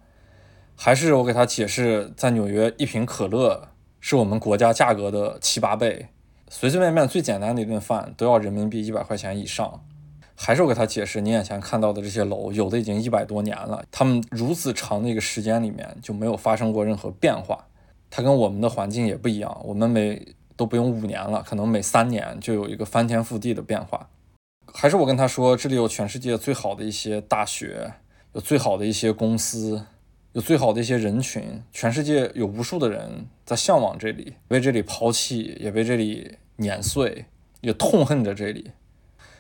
还是我给他解释，在纽约一瓶可乐。是我们国家价格的七八倍，随随便便最简单的一顿饭都要人民币一百块钱以上。还是我给他解释，你眼前看到的这些楼，有的已经一百多年了，他们如此长的一个时间里面就没有发生过任何变化。它跟我们的环境也不一样，我们每都不用五年了，可能每三年就有一个翻天覆地的变化。还是我跟他说，这里有全世界最好的一些大学，有最好的一些公司，有最好的一些人群，全世界有无数的人在向往这里，被这里抛弃，也被这里碾碎，也痛恨着这里。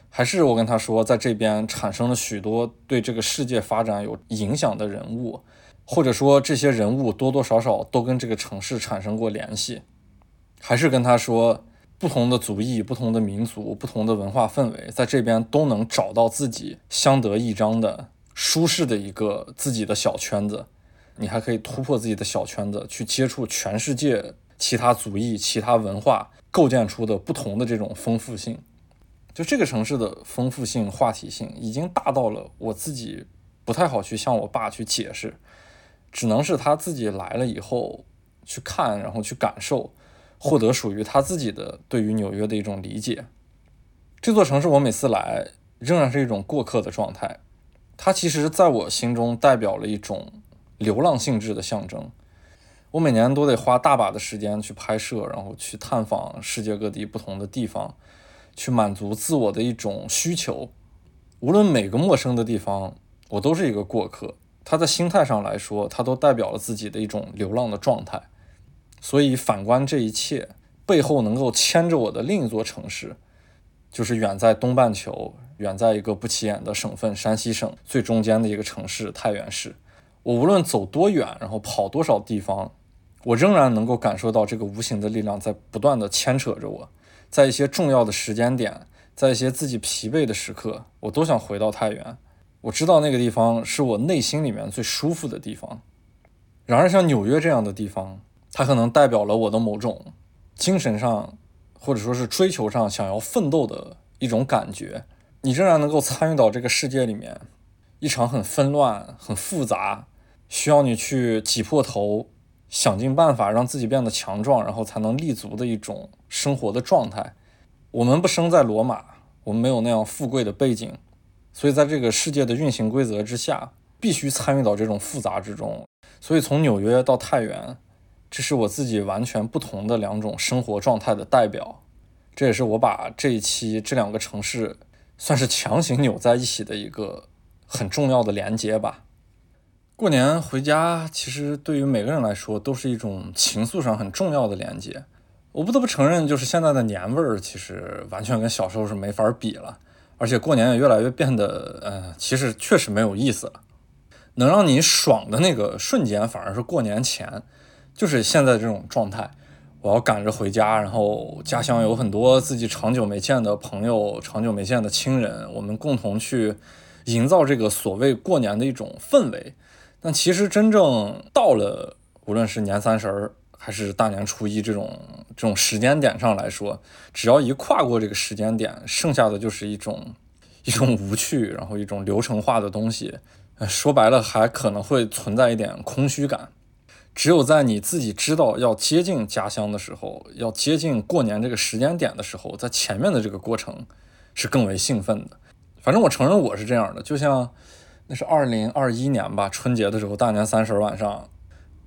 还是我跟他说，在这边产生了许多对这个世界发展有影响的人物，或者说这些人物多多少少都跟这个城市产生过联系。还是跟他说，不同的族裔、不同的民族、不同的文化氛围，在这边都能找到自己相得益彰的、舒适的一个自己的小圈子。你还可以突破自己的小圈子，去接触全世界其他族裔、其他文化构建出的不同的这种丰富性。就这个城市的丰富性、话题性，已经大到了我自己不太好去向我爸去解释，只能是他自己来了以后去看，然后去感受。获得属于他自己的对于纽约的一种理解。这座城市，我每次来仍然是一种过客的状态。它其实在我心中代表了一种流浪性质的象征。我每年都得花大把的时间去拍摄，然后去探访世界各地不同的地方，去满足自我的一种需求。无论每个陌生的地方，我都是一个过客。它在心态上来说，它都代表了自己的一种流浪的状态。所以反观这一切背后，能够牵着我的另一座城市，就是远在东半球、远在一个不起眼的省份——山西省最中间的一个城市太原市。我无论走多远，然后跑多少地方，我仍然能够感受到这个无形的力量在不断的牵扯着我。在一些重要的时间点，在一些自己疲惫的时刻，我都想回到太原。我知道那个地方是我内心里面最舒服的地方。然而，像纽约这样的地方，它可能代表了我的某种精神上，或者说是追求上想要奋斗的一种感觉。你仍然能够参与到这个世界里面，一场很纷乱、很复杂，需要你去挤破头，想尽办法让自己变得强壮，然后才能立足的一种生活的状态。我们不生在罗马，我们没有那样富贵的背景，所以在这个世界的运行规则之下，必须参与到这种复杂之中。所以从纽约到太原。这是我自己完全不同的两种生活状态的代表，这也是我把这一期这两个城市算是强行扭在一起的一个很重要的连接吧。过年回家，其实对于每个人来说都是一种情愫上很重要的连接。我不得不承认，就是现在的年味儿其实完全跟小时候是没法比了，而且过年也越来越变得，呃，其实确实没有意思了。能让你爽的那个瞬间，反而是过年前。就是现在这种状态，我要赶着回家，然后家乡有很多自己长久没见的朋友，长久没见的亲人，我们共同去营造这个所谓过年的一种氛围。但其实真正到了，无论是年三十儿还是大年初一这种这种时间点上来说，只要一跨过这个时间点，剩下的就是一种一种无趣，然后一种流程化的东西。说白了，还可能会存在一点空虚感。只有在你自己知道要接近家乡的时候，要接近过年这个时间点的时候，在前面的这个过程是更为兴奋的。反正我承认我是这样的，就像那是二零二一年吧，春节的时候，大年三十晚上，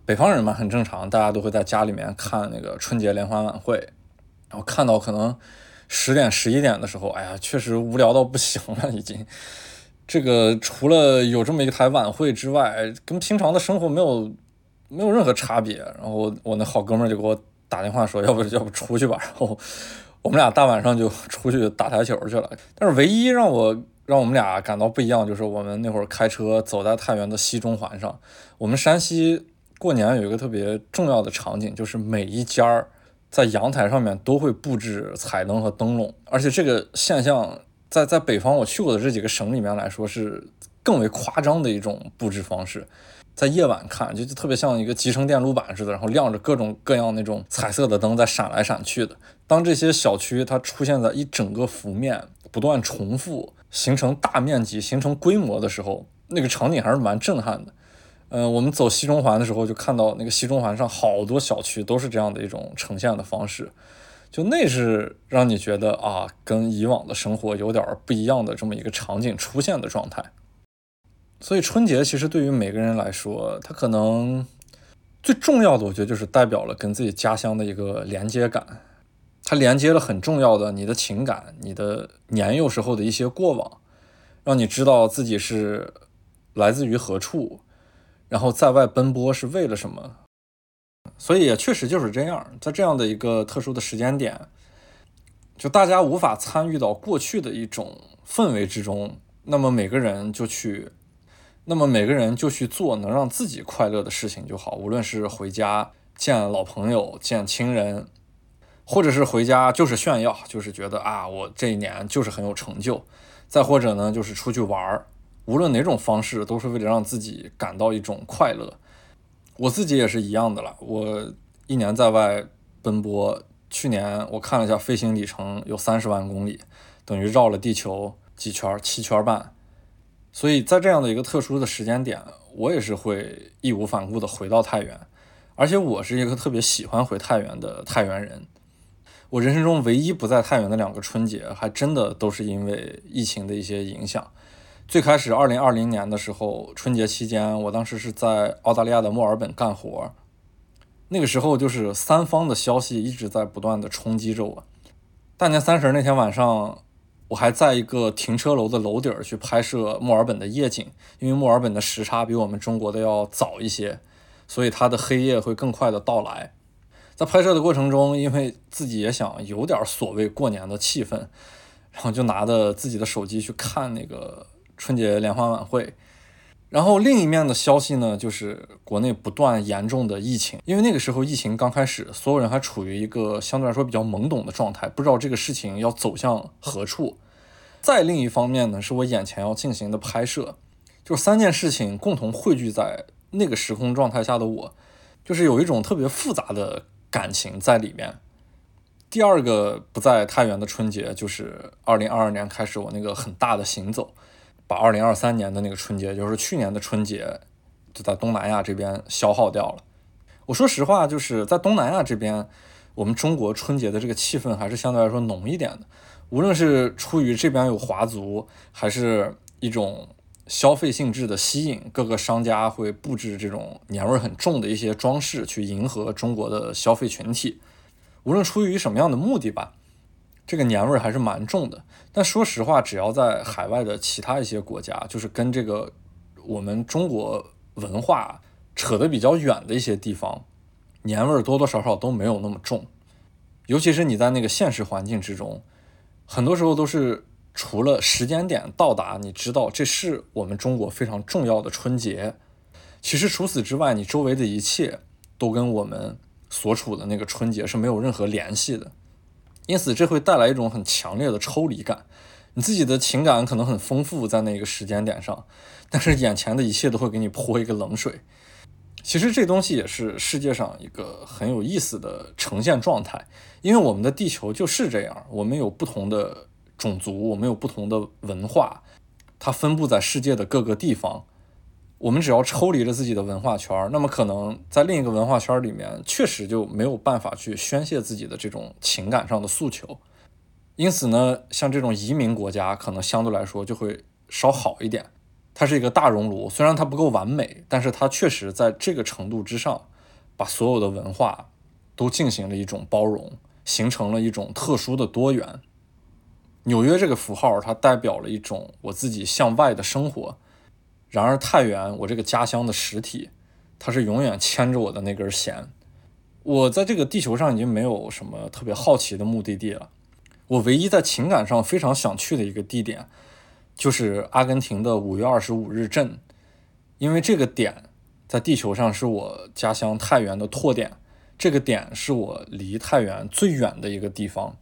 北方人嘛很正常，大家都会在家里面看那个春节联欢晚会，然后看到可能十点十一点的时候，哎呀，确实无聊到不行了，已经。这个除了有这么一台晚会之外，跟平常的生活没有。没有任何差别，然后我那好哥们就给我打电话说，要不 [LAUGHS] 要不出去吧？然后我们俩大晚上就出去打台球去了。但是唯一让我让我们俩感到不一样，就是我们那会儿开车走在太原的西中环上。我们山西过年有一个特别重要的场景，就是每一家儿在阳台上面都会布置彩灯和灯笼，而且这个现象在在北方我去过的这几个省里面来说是更为夸张的一种布置方式。在夜晚看，就就特别像一个集成电路板似的，然后亮着各种各样那种彩色的灯在闪来闪去的。当这些小区它出现在一整个幅面，不断重复，形成大面积、形成规模的时候，那个场景还是蛮震撼的。嗯，我们走西中环的时候，就看到那个西中环上好多小区都是这样的一种呈现的方式，就那是让你觉得啊，跟以往的生活有点不一样的这么一个场景出现的状态。所以春节其实对于每个人来说，它可能最重要的，我觉得就是代表了跟自己家乡的一个连接感。它连接了很重要的你的情感、你的年幼时候的一些过往，让你知道自己是来自于何处，然后在外奔波是为了什么。所以也确实就是这样，在这样的一个特殊的时间点，就大家无法参与到过去的一种氛围之中，那么每个人就去，那么每个人就去做能让自己快乐的事情就好，无论是回家见老朋友、见亲人。或者是回家就是炫耀，就是觉得啊，我这一年就是很有成就；再或者呢，就是出去玩儿，无论哪种方式，都是为了让自己感到一种快乐。我自己也是一样的了，我一年在外奔波，去年我看了一下飞行里程有三十万公里，等于绕了地球几圈，七圈半。所以在这样的一个特殊的时间点，我也是会义无反顾的回到太原，而且我是一个特别喜欢回太原的太原人。我人生中唯一不在太原的两个春节，还真的都是因为疫情的一些影响。最开始，二零二零年的时候，春节期间，我当时是在澳大利亚的墨尔本干活。那个时候，就是三方的消息一直在不断的冲击着我。大年三十那天晚上，我还在一个停车楼的楼顶去拍摄墨尔本的夜景，因为墨尔本的时差比我们中国的要早一些，所以它的黑夜会更快的到来。在拍摄的过程中，因为自己也想有点所谓过年的气氛，然后就拿着自己的手机去看那个春节联欢晚会。然后另一面的消息呢，就是国内不断严重的疫情。因为那个时候疫情刚开始，所有人还处于一个相对来说比较懵懂的状态，不知道这个事情要走向何处。再另一方面呢，是我眼前要进行的拍摄，就三件事情共同汇聚在那个时空状态下的我，就是有一种特别复杂的。感情在里面。第二个不在太原的春节，就是二零二二年开始我那个很大的行走，把二零二三年的那个春节，就是去年的春节，就在东南亚这边消耗掉了。我说实话，就是在东南亚这边，我们中国春节的这个气氛还是相对来说浓一点的。无论是出于这边有华族，还是一种。消费性质的吸引，各个商家会布置这种年味很重的一些装饰，去迎合中国的消费群体。无论出于什么样的目的吧，这个年味还是蛮重的。但说实话，只要在海外的其他一些国家，就是跟这个我们中国文化扯得比较远的一些地方，年味多多少少都没有那么重。尤其是你在那个现实环境之中，很多时候都是。除了时间点到达，你知道这是我们中国非常重要的春节。其实除此之外，你周围的一切都跟我们所处的那个春节是没有任何联系的。因此，这会带来一种很强烈的抽离感。你自己的情感可能很丰富在那个时间点上，但是眼前的一切都会给你泼一个冷水。其实这东西也是世界上一个很有意思的呈现状态，因为我们的地球就是这样，我们有不同的。种族，我们有不同的文化，它分布在世界的各个地方。我们只要抽离了自己的文化圈，那么可能在另一个文化圈里面，确实就没有办法去宣泄自己的这种情感上的诉求。因此呢，像这种移民国家，可能相对来说就会稍好一点。它是一个大熔炉，虽然它不够完美，但是它确实在这个程度之上，把所有的文化都进行了一种包容，形成了一种特殊的多元。纽约这个符号，它代表了一种我自己向外的生活。然而太原，我这个家乡的实体，它是永远牵着我的那根弦。我在这个地球上已经没有什么特别好奇的目的地了。我唯一在情感上非常想去的一个地点，就是阿根廷的五月二十五日镇，因为这个点在地球上是我家乡太原的拓点，这个点是我离太原最远的一个地方。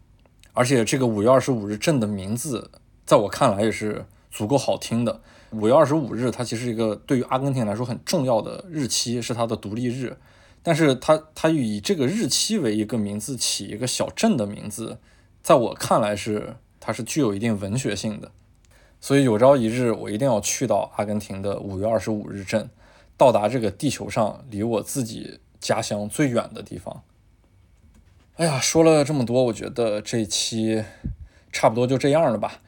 而且这个五月二十五日镇的名字，在我看来也是足够好听的。五月二十五日，它其实一个对于阿根廷来说很重要的日期，是它的独立日。但是它它以这个日期为一个名字起一个小镇的名字，在我看来是它是具有一定文学性的。所以有朝一日，我一定要去到阿根廷的五月二十五日镇，到达这个地球上离我自己家乡最远的地方。哎呀，说了这么多，我觉得这期差不多就这样了吧。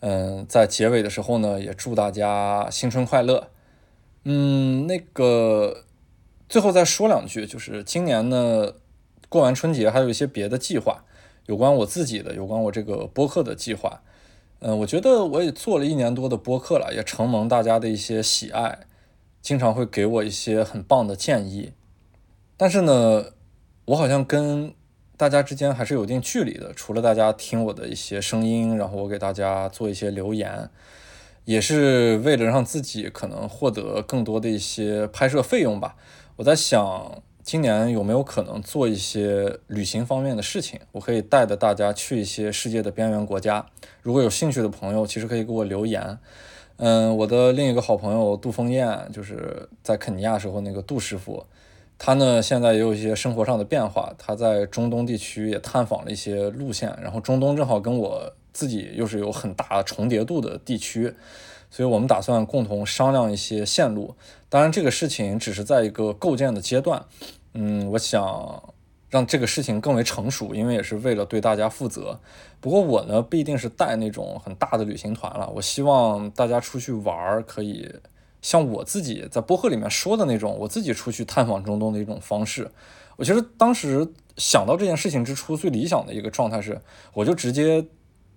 嗯，在结尾的时候呢，也祝大家新春快乐。嗯，那个最后再说两句，就是今年呢，过完春节还有一些别的计划，有关我自己的，有关我这个播客的计划。嗯，我觉得我也做了一年多的播客了，也承蒙大家的一些喜爱，经常会给我一些很棒的建议。但是呢，我好像跟大家之间还是有一定距离的。除了大家听我的一些声音，然后我给大家做一些留言，也是为了让自己可能获得更多的一些拍摄费用吧。我在想。今年有没有可能做一些旅行方面的事情？我可以带着大家去一些世界的边缘国家。如果有兴趣的朋友，其实可以给我留言。嗯，我的另一个好朋友杜峰燕，就是在肯尼亚时候那个杜师傅，他呢现在也有一些生活上的变化。他在中东地区也探访了一些路线，然后中东正好跟我自己又是有很大重叠度的地区，所以我们打算共同商量一些线路。当然，这个事情只是在一个构建的阶段。嗯，我想让这个事情更为成熟，因为也是为了对大家负责。不过我呢，不一定是带那种很大的旅行团了。我希望大家出去玩儿，可以像我自己在播客里面说的那种，我自己出去探访中东的一种方式。我其实当时想到这件事情之初，最理想的一个状态是，我就直接，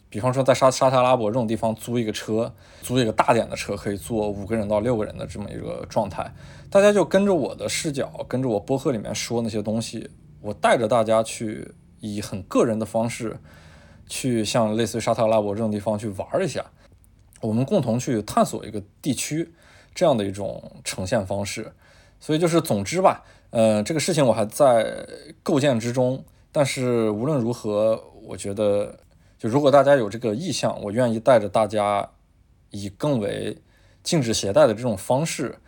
比方说在沙沙特阿拉伯这种地方租一个车，租一个大点的车，可以坐五个人到六个人的这么一个状态。大家就跟着我的视角，跟着我播客里面说那些东西，我带着大家去以很个人的方式，去像类似于沙特阿拉伯这种地方去玩一下，我们共同去探索一个地区这样的一种呈现方式。所以就是总之吧，呃，这个事情我还在构建之中，但是无论如何，我觉得就如果大家有这个意向，我愿意带着大家以更为禁止携带的这种方式。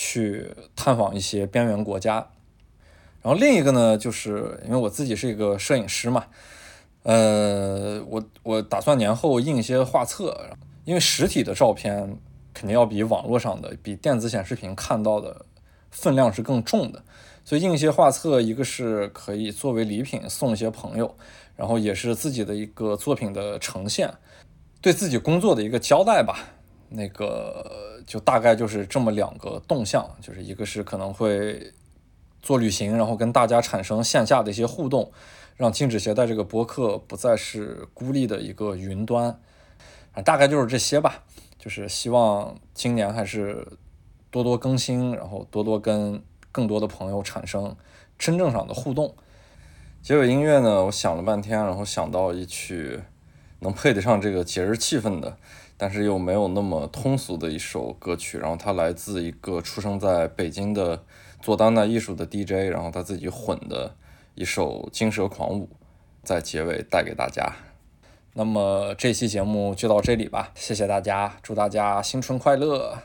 去探访一些边缘国家，然后另一个呢，就是因为我自己是一个摄影师嘛，呃，我我打算年后印一些画册，因为实体的照片肯定要比网络上的、比电子显示屏看到的分量是更重的，所以印一些画册，一个是可以作为礼品送一些朋友，然后也是自己的一个作品的呈现，对自己工作的一个交代吧。那个就大概就是这么两个动向，就是一个是可能会做旅行，然后跟大家产生线下的一些互动，让禁止携带这个播客不再是孤立的一个云端，啊，大概就是这些吧。就是希望今年还是多多更新，然后多多跟更多的朋友产生真正上的互动。结尾音乐呢，我想了半天，然后想到一曲能配得上这个节日气氛的。但是又没有那么通俗的一首歌曲，然后它来自一个出生在北京的做当代艺术的 DJ，然后他自己混的一首《金蛇狂舞》，在结尾带给大家。那么这期节目就到这里吧，谢谢大家，祝大家新春快乐！